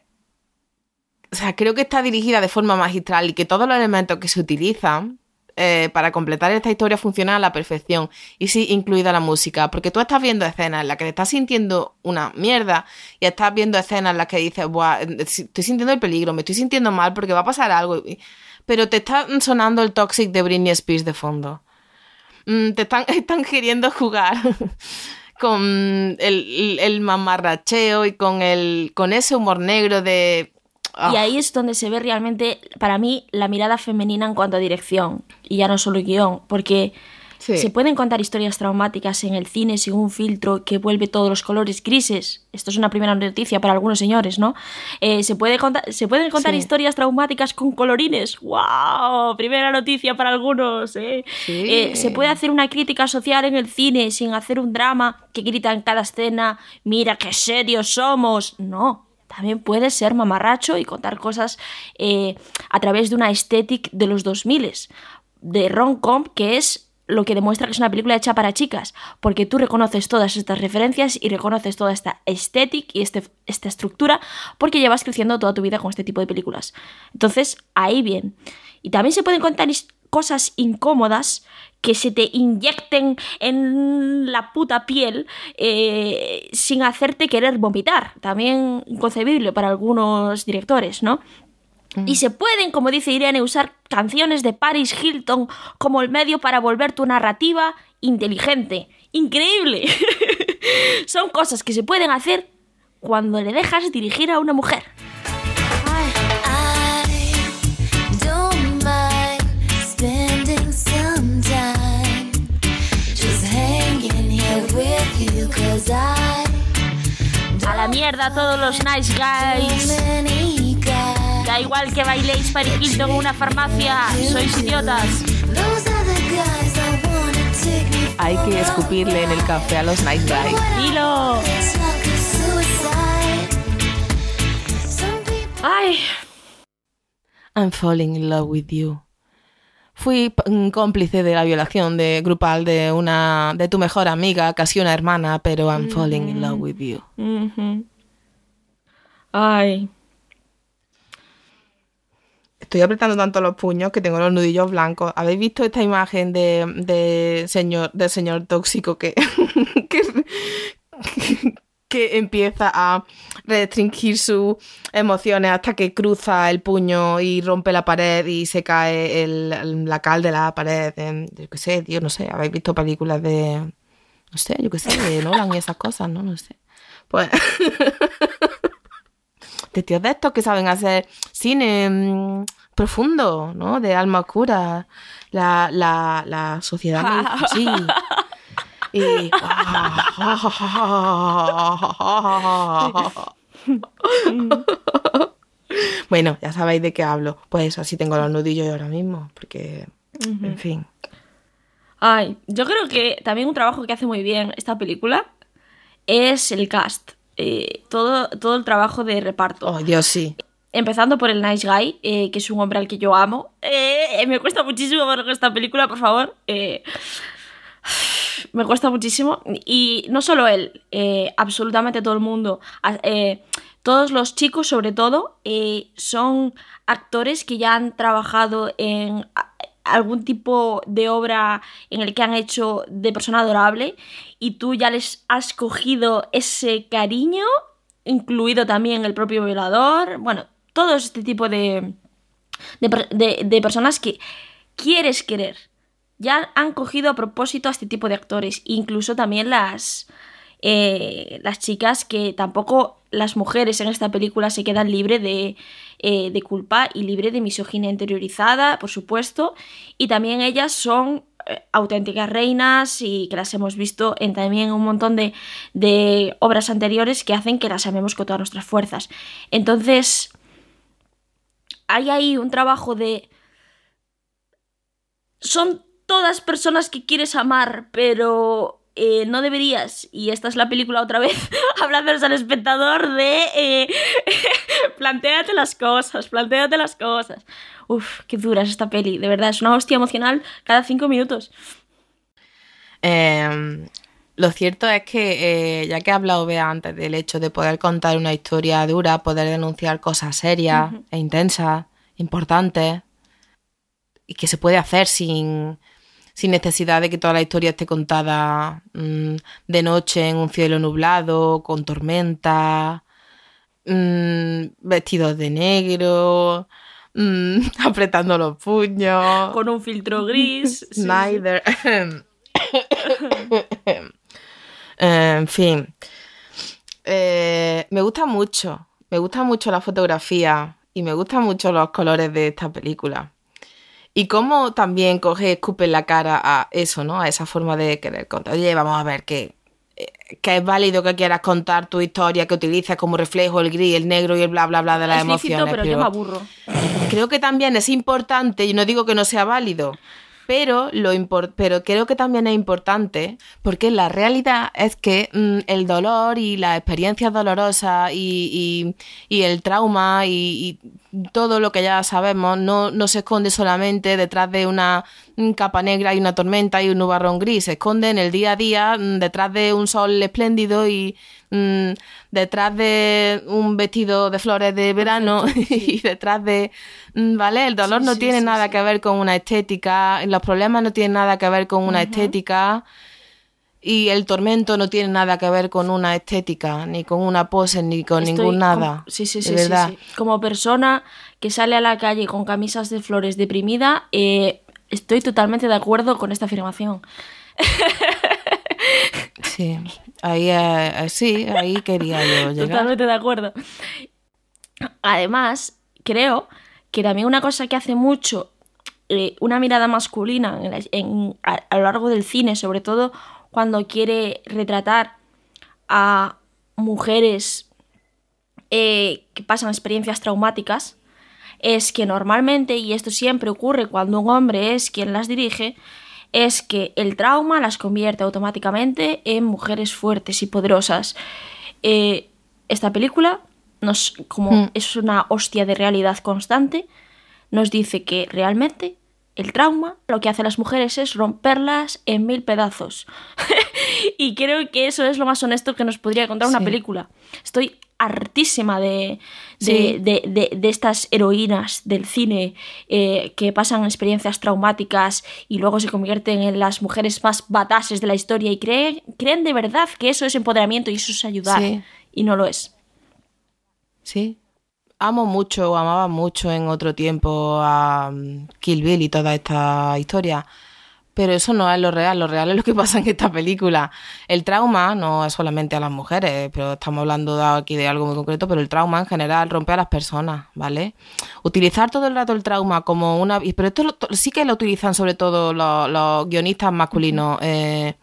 o sea, creo que está dirigida de forma magistral y que todos los elementos que se utilizan eh, para completar esta historia funciona a la perfección. Y sí, incluida la música. Porque tú estás viendo escenas en las que te estás sintiendo una mierda y estás viendo escenas en las que dices, Buah, estoy sintiendo el peligro, me estoy sintiendo mal porque va a pasar algo. Pero te está sonando el toxic de Britney Spears de fondo. Mm, te están, están queriendo jugar. con el, el, mamarracheo y con, el, con ese humor negro de y ah. ahí es donde se ve realmente, para mí, la mirada femenina en cuanto a dirección. Y ya no solo guion, porque se pueden contar historias traumáticas en el cine sin un filtro que vuelve todos los colores grises. Esto es una primera noticia para algunos señores, ¿no? Eh, se, puede contar, se pueden contar historias traumáticas con colorines. ¡Wow! Primera noticia para algunos. ¿eh? ¿eh? se puede hacer una crítica social en el cine sin hacer un drama que grita en cada escena, mira qué serios somos. No, también puede ser mamarracho y contar cosas eh, a través de una estética de los 2000 de rom-com que es lo que demuestra que es una película hecha para chicas, porque tú reconoces todas estas referencias y reconoces toda esta estética y este, esta estructura porque llevas creciendo toda tu vida con este tipo de películas. Entonces, ahí bien. Y también se pueden contar cosas incómodas que se te inyecten en la puta piel eh, sin hacerte querer vomitar. También inconcebible para algunos directores, ¿no? Mm. Y se pueden, como dice Irene, usar canciones de Paris Hilton como el medio para volver tu narrativa inteligente. Increíble. Son cosas que se pueden hacer cuando le dejas dirigir a una mujer. A la mierda todos los nice guys. Da igual que bailéis pariquito en una farmacia, sois idiotas. Hay que escupirle en el café a los nice guys. Dilo. Ay. I'm falling in love with you fui cómplice de la violación de grupal de una de tu mejor amiga, casi una hermana, pero I'm falling in love with you. Ay. Estoy apretando tanto los puños que tengo los nudillos blancos. ¿Habéis visto esta imagen de, de señor, del señor tóxico que, que empieza a restringir sus emociones hasta que cruza el puño y rompe la pared y se cae el, la cal de la pared. yo qué sé, tío, no sé, habéis visto películas de, no sé, yo qué sé, de Nolan y esas cosas, ¿no? No sé. Pues... de tíos de estos que saben hacer cine mm, profundo, ¿no? De alma oscura. La, la, la sociedad. sí. Y... bueno, ya sabéis de qué hablo. Pues así tengo los nudillos ahora mismo, porque, en fin. Ay, yo creo que también un trabajo que hace muy bien esta película es el cast. Eh, todo, todo el trabajo de reparto. Oh, Dios, sí. Empezando por el Nice Guy, eh, que es un hombre al que yo amo. Eh, me cuesta muchísimo ver esta película, por favor me cuesta muchísimo. Y no solo él, eh, absolutamente todo el mundo. Eh, todos los chicos, sobre todo, eh, son actores que ya han trabajado en algún tipo de obra en el que han hecho de persona adorable y tú ya les has cogido ese cariño, incluido también el propio violador, bueno, todo este tipo de, de, personas que quieres querer. Ya han cogido a propósito a este tipo de actores, incluso también las, eh, las chicas que tampoco las mujeres en esta película se quedan libres de, eh, de culpa y libre de misoginia interiorizada, por supuesto, y también ellas son eh, auténticas reinas y que las hemos visto en también un montón de, de obras anteriores que hacen que las amemos con todas nuestras fuerzas. Entonces, hay ahí un trabajo de... Son todas personas que quieres amar, pero eh, no deberías, y esta es la película otra vez, hablándonos al espectador de eh, planteate las cosas, planteate las cosas. Uf, qué dura es esta peli, de verdad, es una hostia emocional cada cinco minutos. Em, lo cierto es que, eh, ya que he hablado Bea antes del hecho de poder contar una historia dura, poder denunciar cosas serias e intensas, importantes, y que se puede hacer sin, sin necesidad de que toda la historia esté contada mm, de noche en un cielo nublado, con tormenta, mm, vestidos de negro, mm, apretando los puños. Con un filtro gris. Neither. en fin. Eh, me gusta mucho. Me gusta mucho la fotografía y me gustan mucho los colores de esta película. Y cómo también coge, escupe la cara a eso, ¿no? A esa forma de querer contar. Oye, vamos a ver que, eh, que es válido que quieras contar tu historia, que utilices como reflejo el gris, el negro y el bla, bla, bla de las emociones. pero, pero yo me aburro. Creo que también es importante, y no digo que no sea válido, pero, lo pero creo que también es importante porque la realidad es que mm, el dolor y las experiencias dolorosas y, y, el trauma y, todo lo que ya sabemos no, no se esconde solamente detrás de una capa negra y una tormenta y un nubarrón gris, se esconde en el día a día mm, detrás de un sol espléndido y mm, detrás de un vestido de flores de verano y detrás de Mm, ¿vale? El dolor no tiene nada que ver con una estética, los problemas no tienen nada que ver con una estética y el tormento no tiene nada que ver con una estética, ni con una pose, ni con ningún nada. sí, sí, sí, sí, Como persona que sale a la calle con camisas de flores deprimida, eh, estoy totalmente de acuerdo con esta afirmación. Sí, ahí, eh, sí, ahí quería yo llegar. Totalmente de acuerdo. Además, creo que también una cosa que hace mucho eh, una mirada masculina a, lo largo del cine, sobre todo cuando quiere retratar a mujeres eh, que pasan experiencias traumáticas, es que normalmente, y esto siempre ocurre cuando un hombre es quien las dirige, es que el trauma las convierte automáticamente en mujeres fuertes y poderosas. Eh, esta película nos, como mm. es una hostia de realidad constante, nos dice que realmente el trauma lo que hace a las mujeres es romperlas en mil pedazos. y creo que eso es lo más honesto que nos podría contar una película. Estoy hartísima de, de, estas heroínas del cine eh, que pasan experiencias traumáticas y luego se convierten en las mujeres más batases de la historia y creen, creen de verdad que eso es empoderamiento y eso es ayudar. Y no lo es. Sí. Amo mucho, amaba mucho en otro tiempo a mm, Kill Bill y toda esta historia. Pero eso no es lo real, lo real es lo que pasa en esta película. El trauma no es solamente a las mujeres, pero estamos hablando aquí de algo muy concreto, pero el trauma en general rompe a las personas, ¿vale? Utilizar todo el rato el trauma como una... Pero esto sí que lo utilizan sobre todo los, guionistas masculinos. Eh,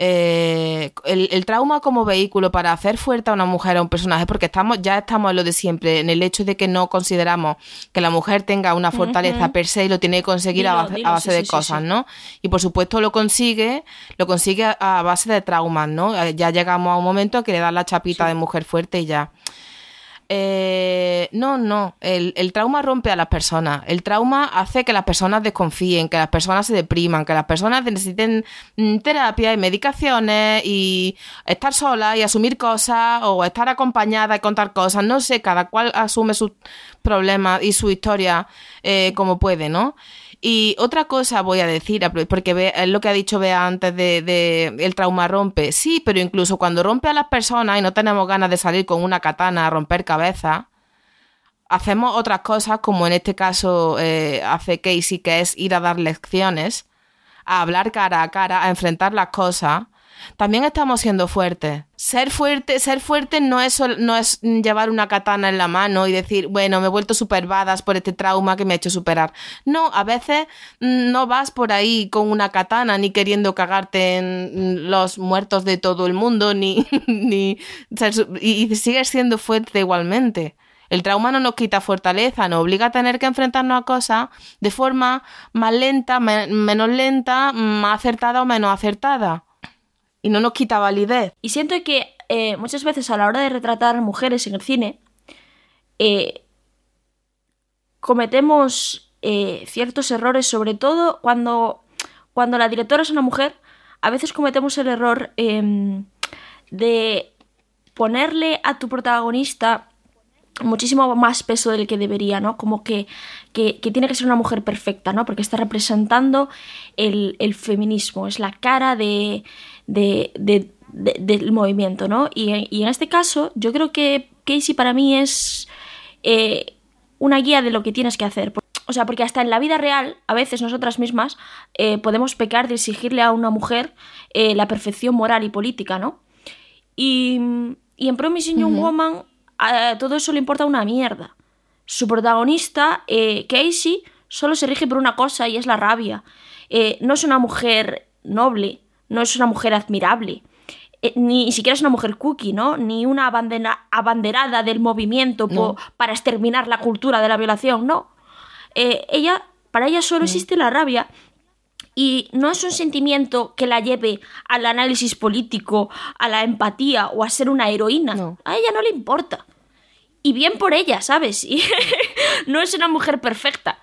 eh, el, trauma como vehículo para hacer fuerte a una mujer, a un personaje, porque estamos ya estamos en lo de siempre, en el hecho de que no consideramos que la mujer tenga una fortaleza per se y lo tiene que conseguir a base, de cosas, ¿no? Y por supuesto lo consigue, lo consigue a, base de traumas, ¿no? Ya llegamos a un momento que le da la chapita de mujer fuerte y ya. Eh, no, no. El, trauma rompe a las personas. El trauma hace que las personas desconfíen, que las personas se depriman, que las personas necesiten mm, terapia y medicaciones y estar solas y asumir cosas o estar acompañada y contar cosas. No sé, cada cual asume sus problemas y su historia eh, como puede, ¿no? Y otra cosa voy a decir, porque es lo que ha dicho Bea antes de, el trauma rompe. Sí, pero incluso cuando rompe a las personas y no tenemos ganas de salir con una katana a romper cabezas, hacemos otras cosas, como en este caso eh, hace Casey, que es ir a dar lecciones, a hablar cara a cara, a enfrentar las cosas también estamos siendo fuertes. Ser fuerte, ser fuerte no es, no es llevar una katana en la mano y decir, bueno, me he vuelto superbadas por este trauma que me ha hecho superar. No, a veces no vas por ahí con una katana ni queriendo cagarte en los muertos de todo el mundo, ni, ni y sigues siendo fuerte igualmente. El trauma no nos quita fortaleza, nos obliga a tener que enfrentarnos a cosas de forma más lenta, menos lenta, más acertada o menos acertada y no nos quita validez. Y siento que eh, muchas veces a la hora de retratar mujeres en el cine, eh, cometemos eh, ciertos errores, sobre todo cuando, cuando la directora es una mujer, a veces cometemos el error em, de ponerle a tu protagonista muchísimo más peso del que debería, ¿no? Como que, que, tiene que ser una mujer perfecta, ¿no? Porque está representando el, el feminismo, es la cara de, de, del movimiento, ¿no? Y, en este caso, yo creo que Casey para mí es eh, una guía de lo que tienes que hacer. O sea, porque hasta en la vida real, a veces nosotras mismas eh, podemos pecar de exigirle a una mujer eh, la perfección moral y política, ¿no? Y, y en Promising Young Woman a todo eso le importa una mierda. Su protagonista, eh, Casey, solo se rige por una cosa y es la rabia. Eh, no es una mujer noble, no es una mujer admirable, eh, ni siquiera es una mujer cookie, ¿no? Ni una abanderada del movimiento para exterminar la cultura de la violación, no. ella, para ella solo existe la rabia y no es un sentimiento que la lleve al análisis político, a la empatía o a ser una heroína. A ella no le importa. Y bien por ella, ¿sabes? Y no es una mujer perfecta.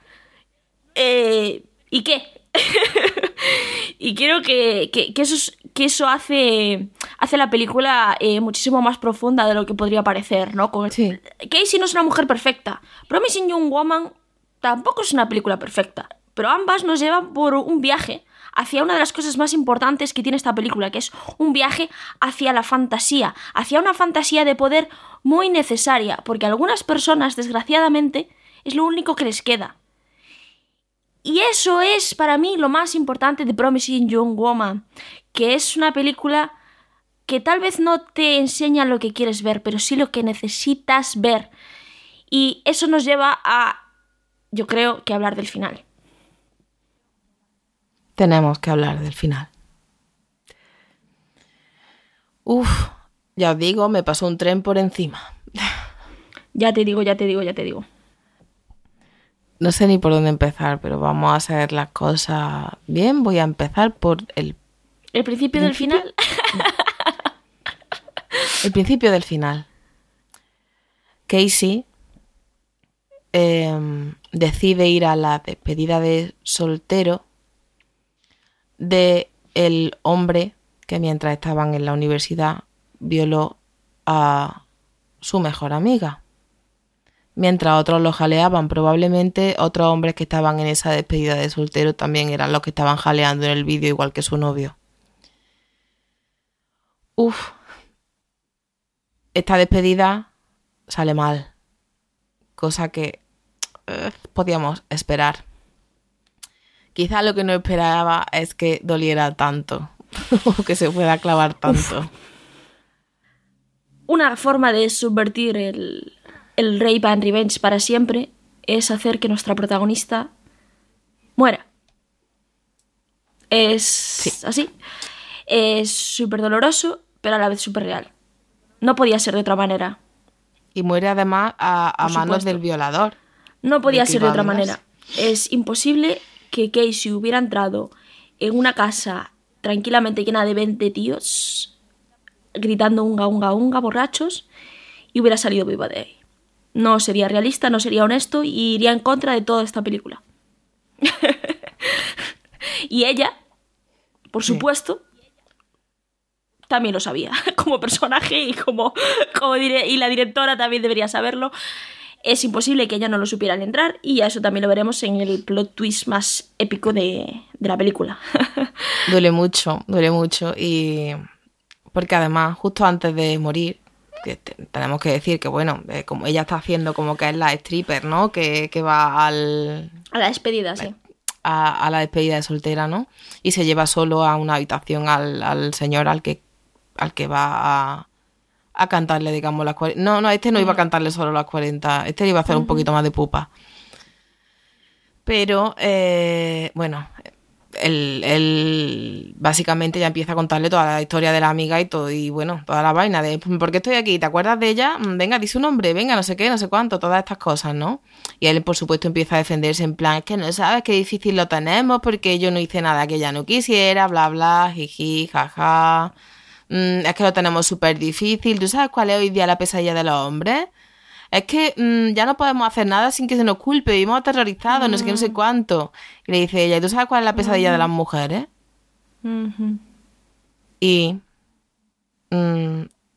Eh, ¿Y qué? y creo que, eso, que eso hace, hace la película eh, muchísimo más profunda de lo que podría parecer, ¿no? Con Casey no es una mujer perfecta. Promising Young Woman tampoco es una película perfecta pero ambas nos llevan por un viaje hacia una de las cosas más importantes que tiene esta película, que es un viaje hacia la fantasía, hacia una fantasía de poder muy necesaria, porque a algunas personas, desgraciadamente, es lo único que les queda. Y eso es para mí lo más importante de Promising Young Woman, que es una película que tal vez no te enseña lo que quieres ver, pero sí lo que necesitas ver. Y eso nos lleva a, yo creo, que hablar del final tenemos que hablar del final. Uf, ya os digo, me pasó un tren por encima. Ya te digo, ya te digo, ya te digo. No sé ni por dónde empezar, pero vamos a hacer las cosas bien. Voy a empezar por el... ¿El principio, del final? el principio del final. Casey em, decide ir a la despedida de soltero de el hombre que mientras estaban en la universidad violó a su mejor amiga. Mientras otros lo jaleaban, probablemente otros hombres que estaban en esa despedida de soltero también eran los que estaban jaleando en el vídeo igual que su novio. Uf. Esta despedida sale mal. Cosa que eh, podíamos esperar. Quizá lo que no esperaba es que doliera tanto o que se pueda clavar tanto. Una forma de subvertir el, el Rape and Revenge para siempre es hacer que nuestra protagonista muera. Es así. Es súper doloroso, pero a la vez súper real. No podía ser de otra manera. Y muere además a, manos del violador. No podía ser de otra manera. Es imposible que Casey hubiera entrado en una casa tranquilamente llena de 20 tíos gritando unga, unga, unga, borrachos, y hubiera salido viva de ahí. No sería realista, no sería honesto y iría en contra de toda esta película. y ella, por supuesto, también lo sabía, como personaje y como, como y la directora también debería saberlo. Es imposible que ella no lo supiera al entrar y eso también lo veremos en el plot twist más épico de, de la película. duele mucho, duele mucho y porque además justo antes de morir que tenemos que decir que bueno, eh, como ella está haciendo como que es la stripper, ¿no? Que, que va al... A la despedida, sí. A, a, la despedida de soltera, ¿no? Y se lleva solo a una habitación al, al señor al que, al que va a, a cantarle, digamos, las 40. No, no, este no iba a cantarle solo las 40, este iba a hacer un poquito más de pupa. Pero, eh, bueno, él, básicamente ya empieza a contarle toda la historia de la amiga y todo, y bueno, toda la vaina de ¿por qué estoy aquí? ¿Te acuerdas de ella? Mm, venga, di su nombre, venga, no sé qué, no sé cuánto, todas estas cosas, ¿no? Y él, por supuesto, empieza a defenderse en plan, es que no sabes qué difícil lo tenemos porque yo no hice nada que ella no quisiera, bla, bla, jiji, jaja. Mm, es que lo tenemos súper difícil. ¿Tú sabes cuál es hoy día la pesadilla de los hombres? Es que mm, ya no podemos hacer nada sin que se nos culpe, vivimos aterrorizados, no sé qué, no sé mm. cuánto. Y le dice ella, ¿tú sabes cuál es la pesadilla de las mujeres? Y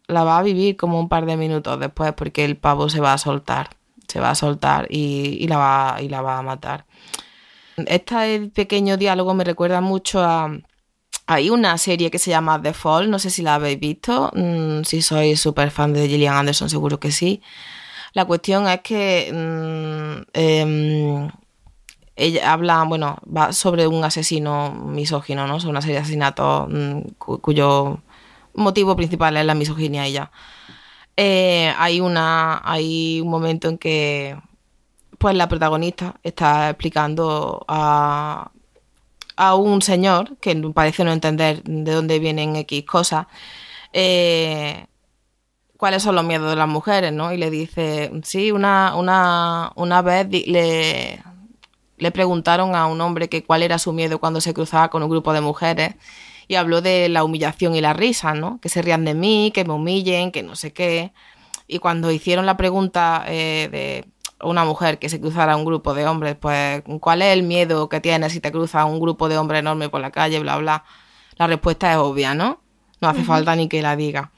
la va a vivir como un par de minutos después porque el pavo se va a soltar, se va a soltar y, la, va, y la va a matar. Este pequeño diálogo me recuerda mucho a hay una serie que se llama The Fall, no sé si la habéis visto, mm, si sois súper fan de Gillian Anderson seguro que sí. La cuestión es que mm, em, ella habla, bueno, va sobre un asesino misógino, ¿no? Sobre una serie de asesinatos mm, cuyo motivo principal es la misoginia ella. Eh, hay una hay un momento en que pues la protagonista está explicando a a un señor que parece no entender de dónde vienen X cosas, eh, cuáles son los miedos de las mujeres, ¿no? Y le dice, sí, una, una, una vez le, le preguntaron a un hombre que cuál era su miedo cuando se cruzaba con un grupo de mujeres y habló de la humillación y la risa, ¿no? Que se rían de mí, que me humillen, que no sé qué. Y cuando hicieron la pregunta eh, de una mujer que se cruzara un grupo de hombres, pues ¿cuál es el miedo que tienes si te cruza un grupo de hombres enorme por la calle, bla, bla? La respuesta es obvia, ¿no? No hace falta ni que la diga.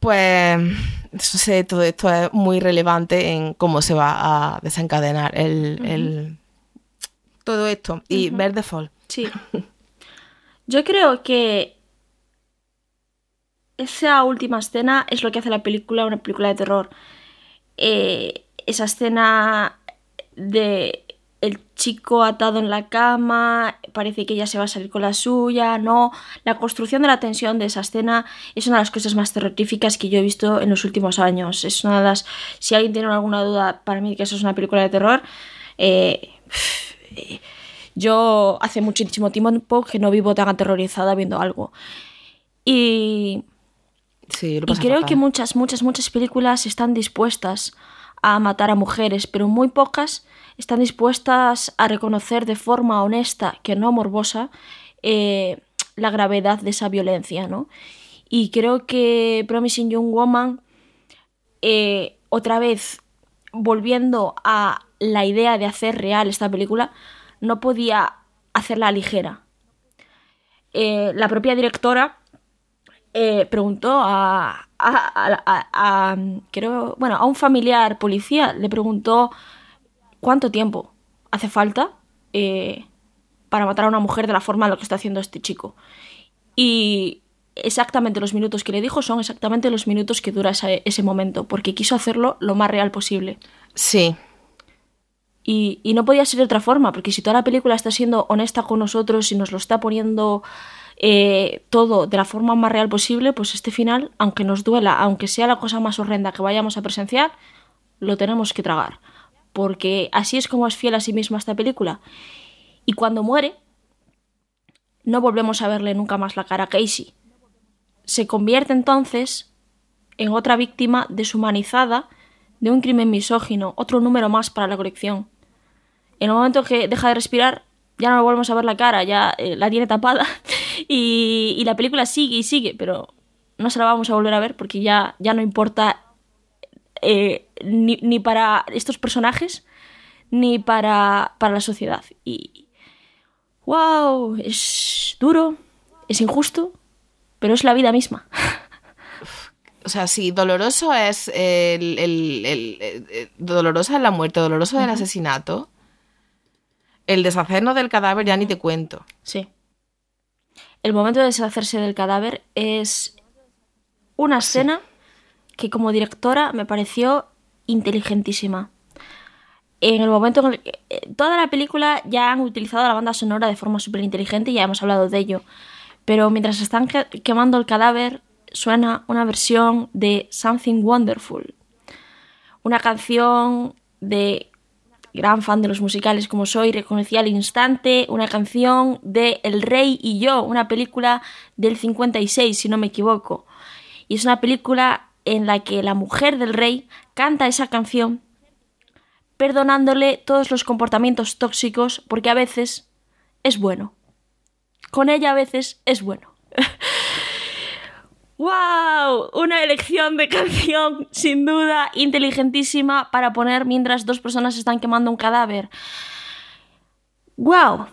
Pues sé, todo esto es muy relevante en cómo se va a desencadenar el, todo esto. Y ver The Fall. Sí. Yo creo que esa última escena es lo que hace la película una película de terror. Eh, esa escena de el chico atado en la cama, parece que ella se va a salir con la suya, no. La construcción de la tensión de esa escena es una de las cosas más terroríficas que yo he visto en los últimos años. Es una de las. Si alguien tiene alguna duda para mí que eso es una película de terror, eh, yo hace muchísimo tiempo que no vivo tan aterrorizada viendo algo. Y y creo que muchas, muchas, muchas películas están dispuestas a matar a mujeres, pero muy pocas están dispuestas a reconocer de forma honesta, que no morbosa, eh, la gravedad de esa violencia, ¿no? Y creo que Promising Young Woman, eh, otra vez, volviendo a la idea de hacer real esta película, no podía hacerla ligera. Eh, la propia directora eh, preguntó a, a, creo, bueno, a un familiar policía, le preguntó cuánto tiempo hace falta eh, para matar a una mujer de la forma en lo que está haciendo este chico. Y exactamente los minutos que le dijo son exactamente los minutos que dura ese, ese momento, porque quiso hacerlo lo más real posible. Sí. Y, y, no podía ser de otra forma, porque si toda la película está siendo honesta con nosotros y nos lo está poniendo eh, todo de la forma más real posible, pues este final, aunque nos duela, aunque sea la cosa más horrenda que vayamos a presenciar, lo tenemos que tragar. Porque así es como es fiel a sí misma esta película. Y cuando muere, no volvemos a verle nunca más la cara a Casey. Se convierte entonces en otra víctima deshumanizada de un crimen misógino, otro número más para la colección. En el momento que deja de respirar, ya no volvemos a ver la cara, ya eh, la tiene tapada y, la película sigue y sigue, pero no se la vamos a volver a ver porque ya, ya no importa eh, ni, para estos personajes ni para, para la sociedad. Y wow, es duro, es injusto, pero es la vida misma. sea, sí, doloroso es el, el- el- el- dolorosa es la muerte, doloroso es el asesinato. El deshacernos del cadáver ya ni te cuento. Sí. El momento de deshacerse del cadáver es una escena que como directora me pareció inteligentísima. En el momento en el que eh, toda la película ya han utilizado la banda sonora de forma súper inteligente y ya hemos hablado de ello. Pero mientras están que- quemando el cadáver suena una versión de Something Wonderful. Una canción de gran fan de los musicales como soy, reconocí al instante una canción de El Rey y yo, una película del 56, si no me equivoco. Y es una película en la que la mujer del rey canta esa canción perdonándole todos los comportamientos tóxicos porque a veces es bueno. Con ella a veces es bueno. ¡Wow! Una elección de canción sin duda inteligentísima para poner mientras dos personas están quemando un cadáver. ¡Wow!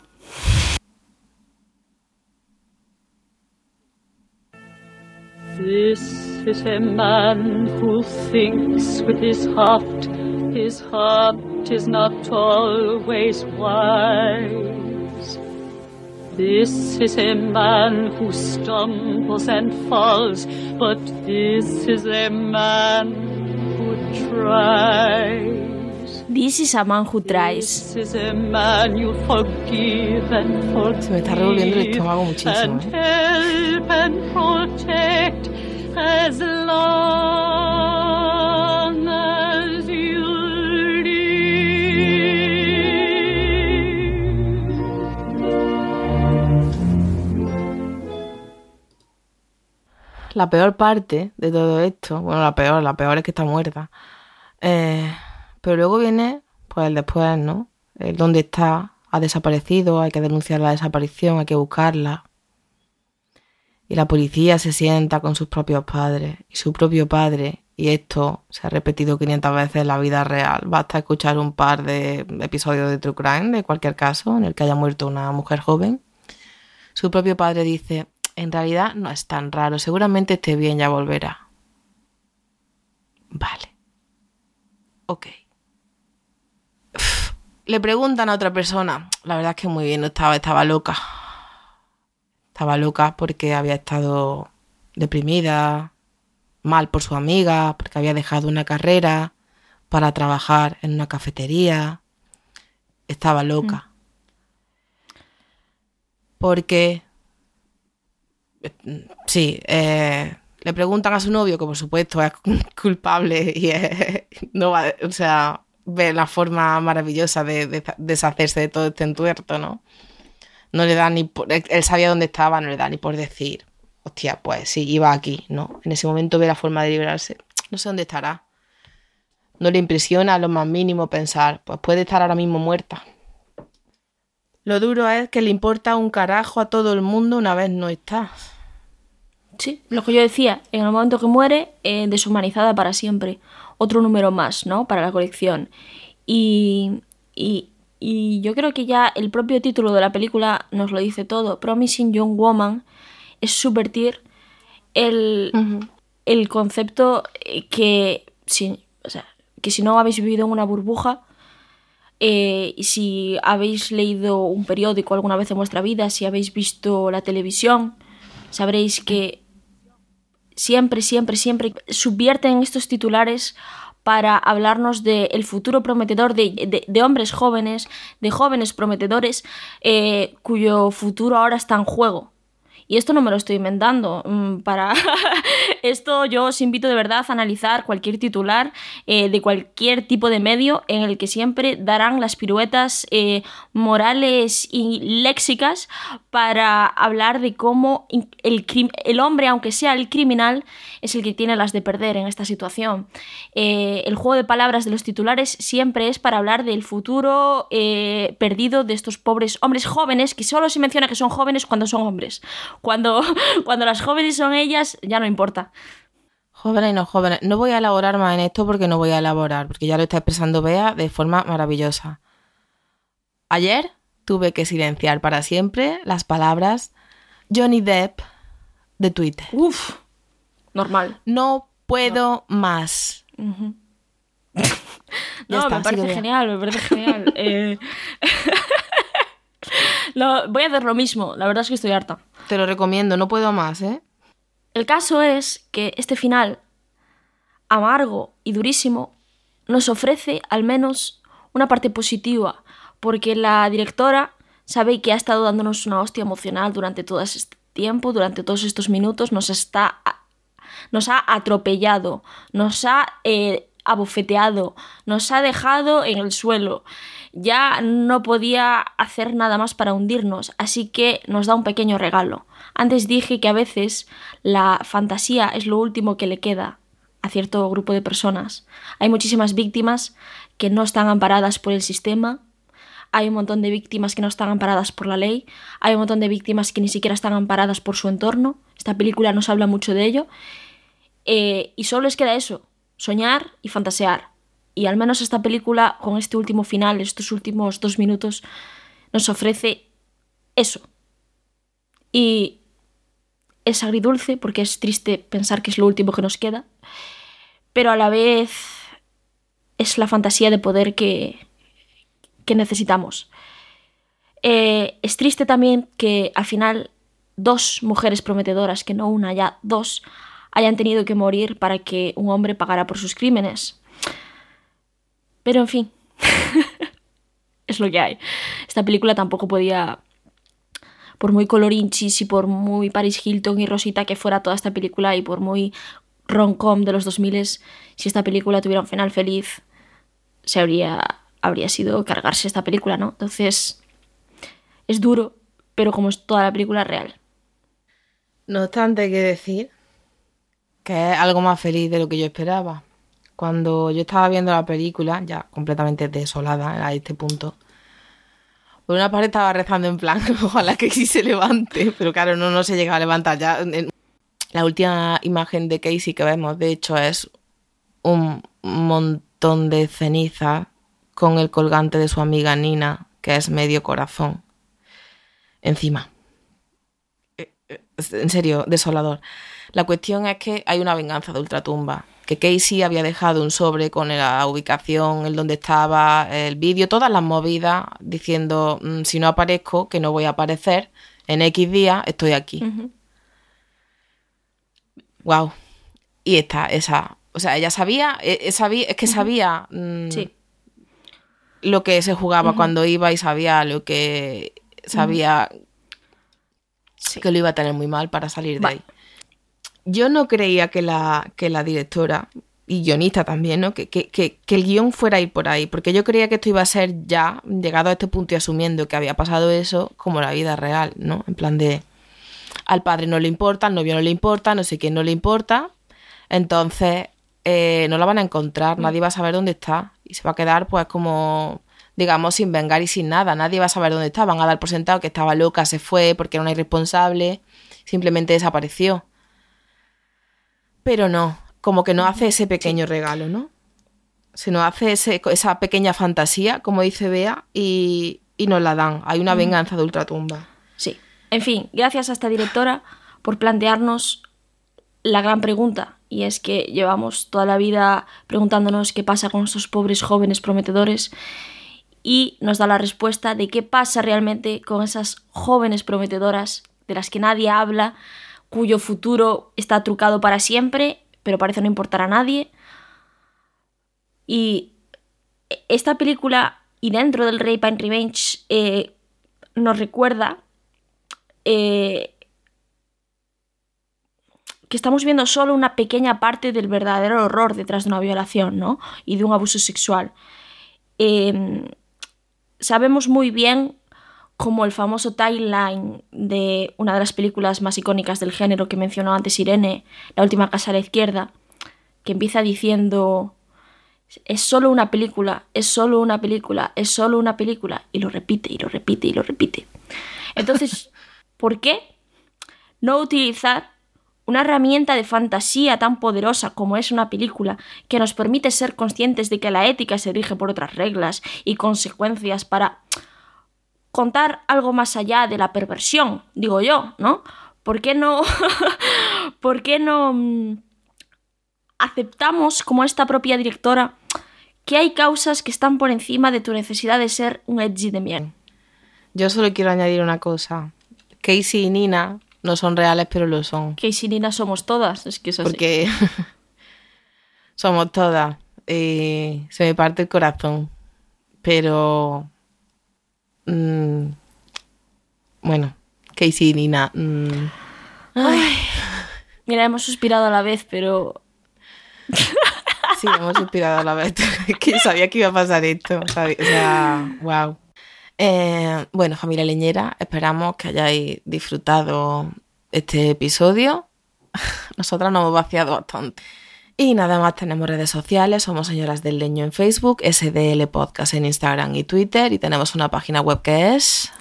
This is a man who thinks with his heart. His heart is not always wise. This is a man who stumbles and falls, but this is a man who tries. This is a man who tries. This is a man you forgive and forgive. Se me está revolviendo el estómago muchísimo, And ¿eh? help and protect as long La peor parte de todo esto, bueno, la peor, la peor es que está muerta. Eh, pero luego viene, pues el después, ¿no? El dónde está, ha desaparecido, hay que denunciar la desaparición, hay que buscarla. Y la policía se sienta con sus propios padres y su propio padre, y esto se ha repetido 500 veces en la vida real. Basta escuchar un par de episodios de True Crime, de cualquier caso, en el que haya muerto una mujer joven. Su propio padre dice, en realidad no es tan raro, seguramente esté bien, ya volverá. Vale. Ok. Uf. Le preguntan a otra persona, la verdad es que muy bien, no estaba, estaba loca. Estaba loca porque había estado deprimida, mal por su amiga, porque había dejado una carrera para trabajar en una cafetería. Estaba loca. Porque Sí, eh, le preguntan a su novio, que por supuesto es culpable y no va, o sea, ve la forma maravillosa de, de deshacerse de todo este entuerto, ¿no? No le da ni por, él él sabía dónde estaba, no le da ni por decir, hostia, pues sí, iba aquí, ¿no? En ese momento ve la forma de librarse. No sé dónde estará. No le impresiona a lo más mínimo pensar, pues puede estar ahora mismo muerta. Lo duro es que le importa un carajo a todo el mundo una vez no está. Sí, lo que yo decía, en el momento que muere, eh, deshumanizada para siempre. Otro número más, ¿no? Para la colección. Y, y, y yo creo que ya el propio título de la película nos lo dice todo. Promising Young Woman es subvertir el, el concepto eh, que si, o sea, que si no habéis vivido en una burbuja, eh, y si habéis leído un periódico alguna vez en vuestra vida, si habéis visto la televisión, sabréis que siempre, siempre, siempre subvierten estos titulares para hablarnos del futuro prometedor de, de- de hombres jóvenes, de jóvenes prometedores, eh, cuyo futuro ahora está en juego. Y esto no me lo estoy inventando. mm, Para esto yo os invito de verdad a analizar cualquier titular eh, de cualquier tipo de medio en el que siempre darán las piruetas eh, morales y léxicas para hablar de cómo el, hombre, aunque sea el criminal, es el que tiene las de perder en esta situación. Eh, el juego de palabras de los titulares siempre es para hablar del futuro perdido de estos pobres hombres jóvenes, que solo se menciona que son jóvenes cuando son hombres. Cuando, cuando las jóvenes son ellas, ya no importa. Jóvenes y no jóvenes. No voy a elaborar más en esto porque no voy a elaborar, porque ya lo está expresando Bea de forma maravillosa. Ayer tuve que silenciar para siempre las palabras Johnny Depp de Twitter. Uf, normal. No puedo más. No, está, me parece genial, me parece genial. Eh, voy a hacer lo mismo, la verdad es que estoy harta. Te lo recomiendo, no puedo más, ¿eh? El caso es que este final, amargo y durísimo, nos ofrece al menos una parte positiva, porque la directora sabe que ha estado dándonos una hostia emocional durante todo este tiempo, durante todos estos minutos, nos está nos ha atropellado, nos ha eh, abofeteado, nos ha dejado en el suelo. Ya no podía hacer nada más para hundirnos, así que nos da un pequeño regalo. Antes dije que a veces la fantasía es lo último que le queda a cierto grupo de personas. Hay muchísimas víctimas que no están amparadas por el sistema, hay un montón de víctimas que no están amparadas por la ley, hay un montón de víctimas que ni siquiera están amparadas por su entorno. Esta película nos habla mucho de ello. Eh, y solo les queda eso, soñar y fantasear. Y al menos esta película, con este último final, estos últimos dos minutos, nos ofrece eso. Y es agridulce porque es triste pensar que es lo último que nos queda, pero a la vez es la fantasía de poder que, que necesitamos. Eh, es triste también que al final dos mujeres prometedoras, que no una, ya dos, hayan tenido que morir para que un hombre pagara por sus crímenes. Pero en fin, es lo que hay. Esta película tampoco podía, por muy colorinchis y por muy Paris Hilton y Rosita que fuera toda esta película y por muy rom-com de los 2000, si esta película tuviera un final feliz, se habría, habría sido cargarse esta película, ¿no? Entonces, es duro, pero como es toda la película real. No obstante, hay que decir que es algo más feliz de lo que yo esperaba. Cuando yo estaba viendo la película, ya completamente desolada a este punto, por una parte estaba rezando en plan, ojalá que se levante, pero claro, no, no se llega a levantar. Ya la última imagen de Casey que vemos, de hecho, es un montón de ceniza con el colgante de su amiga Nina, que es medio corazón, encima. Eh, eh, En serio, desolador. La cuestión es que hay una venganza de ultratumba. Que Casey había dejado un sobre con la ubicación, el donde estaba, el vídeo, todas las movidas, diciendo: "Mm, si no aparezco, que no voy a aparecer, en X días estoy aquí. Wow. Y esta, esa. O sea, ella sabía, eh, sabía es que sabía mm, Sí. lo que se jugaba cuando iba y sabía lo que. Sabía Sí. que lo iba a tener muy mal para salir de ahí. Yo no creía que la, que la directora y guionista también, ¿no? Que, que, que, que el guion fuera a ir por ahí, porque yo creía que esto iba a ser ya, llegado a este punto y asumiendo que había pasado eso, como la vida real, ¿no? En plan de, al padre no le importa, al novio no le importa, no sé quién no le importa, entonces eh, no la van a encontrar, nadie va a saber dónde está y se va a quedar pues como digamos sin vengar y sin nada, nadie va a saber dónde está, van a dar por sentado que estaba loca, se fue porque era una irresponsable, simplemente desapareció. Pero no, como que no hace ese pequeño regalo, ¿no? Se nos hace ese- esa pequeña fantasía, como dice Bea, y, y nos la dan. Hay una venganza de ultratumba. Sí. En fin, gracias a esta directora por plantearnos la gran pregunta. Y es que llevamos toda la vida preguntándonos qué pasa con estos pobres jóvenes prometedores. Y nos da la respuesta de qué pasa realmente con esas jóvenes prometedoras de las que nadie habla, cuyo futuro está trucado para siempre, pero parece no importar a nadie. Y esta película, y dentro del Rape and Revenge, eh, nos recuerda eh, que estamos viendo solo una pequeña parte del verdadero horror detrás de una violación, ¿no? Y de un abuso sexual. Eh, sabemos muy bien como el famoso timeline de una de las películas más icónicas del género que mencionó antes Irene, La última casa a la izquierda, que empieza diciendo es solo una película, es solo una película, es solo una película, y lo repite y lo repite y lo repite. Entonces, ¿por qué no utilizar una herramienta de fantasía tan poderosa como es una película que nos permite ser conscientes de que la ética se rige por otras reglas y consecuencias para contar algo más allá de la perversión, digo yo, ¿no? ¿Por qué no, ¿por qué no mm, aceptamos, como esta propia directora, que hay causas que están por encima de tu necesidad de ser un edgy de mierda. Yo solo quiero añadir una cosa. Casey y Nina no son reales, pero lo son. Casey y Nina somos todas, es que eso. Porque somos todas. Y se me parte el corazón. Pero... mm, bueno, Casey y Nina... mm, Ay. Mira, hemos suspirado a la vez, pero Sí, hemos inspirado a la vez. que sabía que iba a pasar esto. sabía- o sea, wow. bueno, familia leñera, esperamos que hayáis disfrutado este episodio. Nosotras nos hemos vaciado bastante. Y nada más, tenemos redes sociales, somos Señoras del Leño en Facebook, SDL Podcast en Instagram y Twitter, y tenemos una página web que es...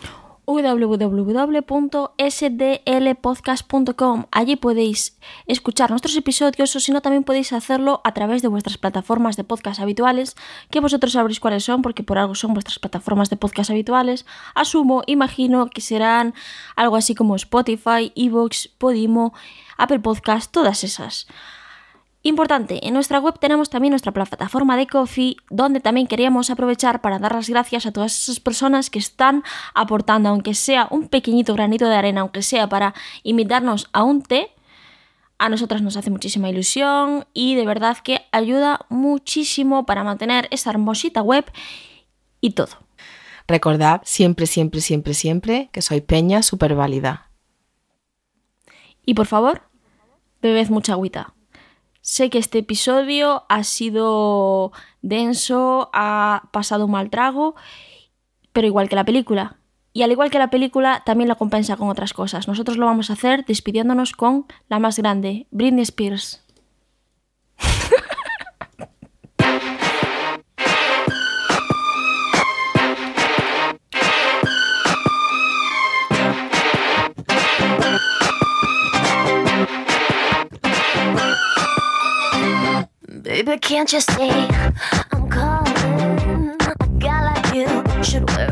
www.sdlpodcast.com. Allí podéis escuchar nuestros episodios o si no también podéis hacerlo a través de vuestras plataformas de podcast habituales, que vosotros sabréis cuáles son porque por algo son vuestras plataformas de podcast habituales. Asumo, imagino que serán algo así como Spotify, Evox, Podimo, Apple Podcast, todas esas. Importante, en nuestra web tenemos también nuestra plataforma de Coffee, donde también queríamos aprovechar para dar las gracias a todas esas personas que están aportando, aunque sea un pequeñito granito de arena, aunque sea para invitarnos a un té. A nosotras nos hace muchísima ilusión y de verdad que ayuda muchísimo para mantener esta hermosita web y todo. Recordad siempre, siempre, siempre, siempre que sois peña súper válida. Y por favor, bebed mucha agüita. Sé que este episodio ha sido denso, ha pasado un mal trago, pero igual que la película. Y al igual que la película, también lo compensa con otras cosas. Nosotros lo vamos a hacer despidiéndonos con la más grande, Britney Spears. Baby, can't you see I'm calling? A guy like you should wear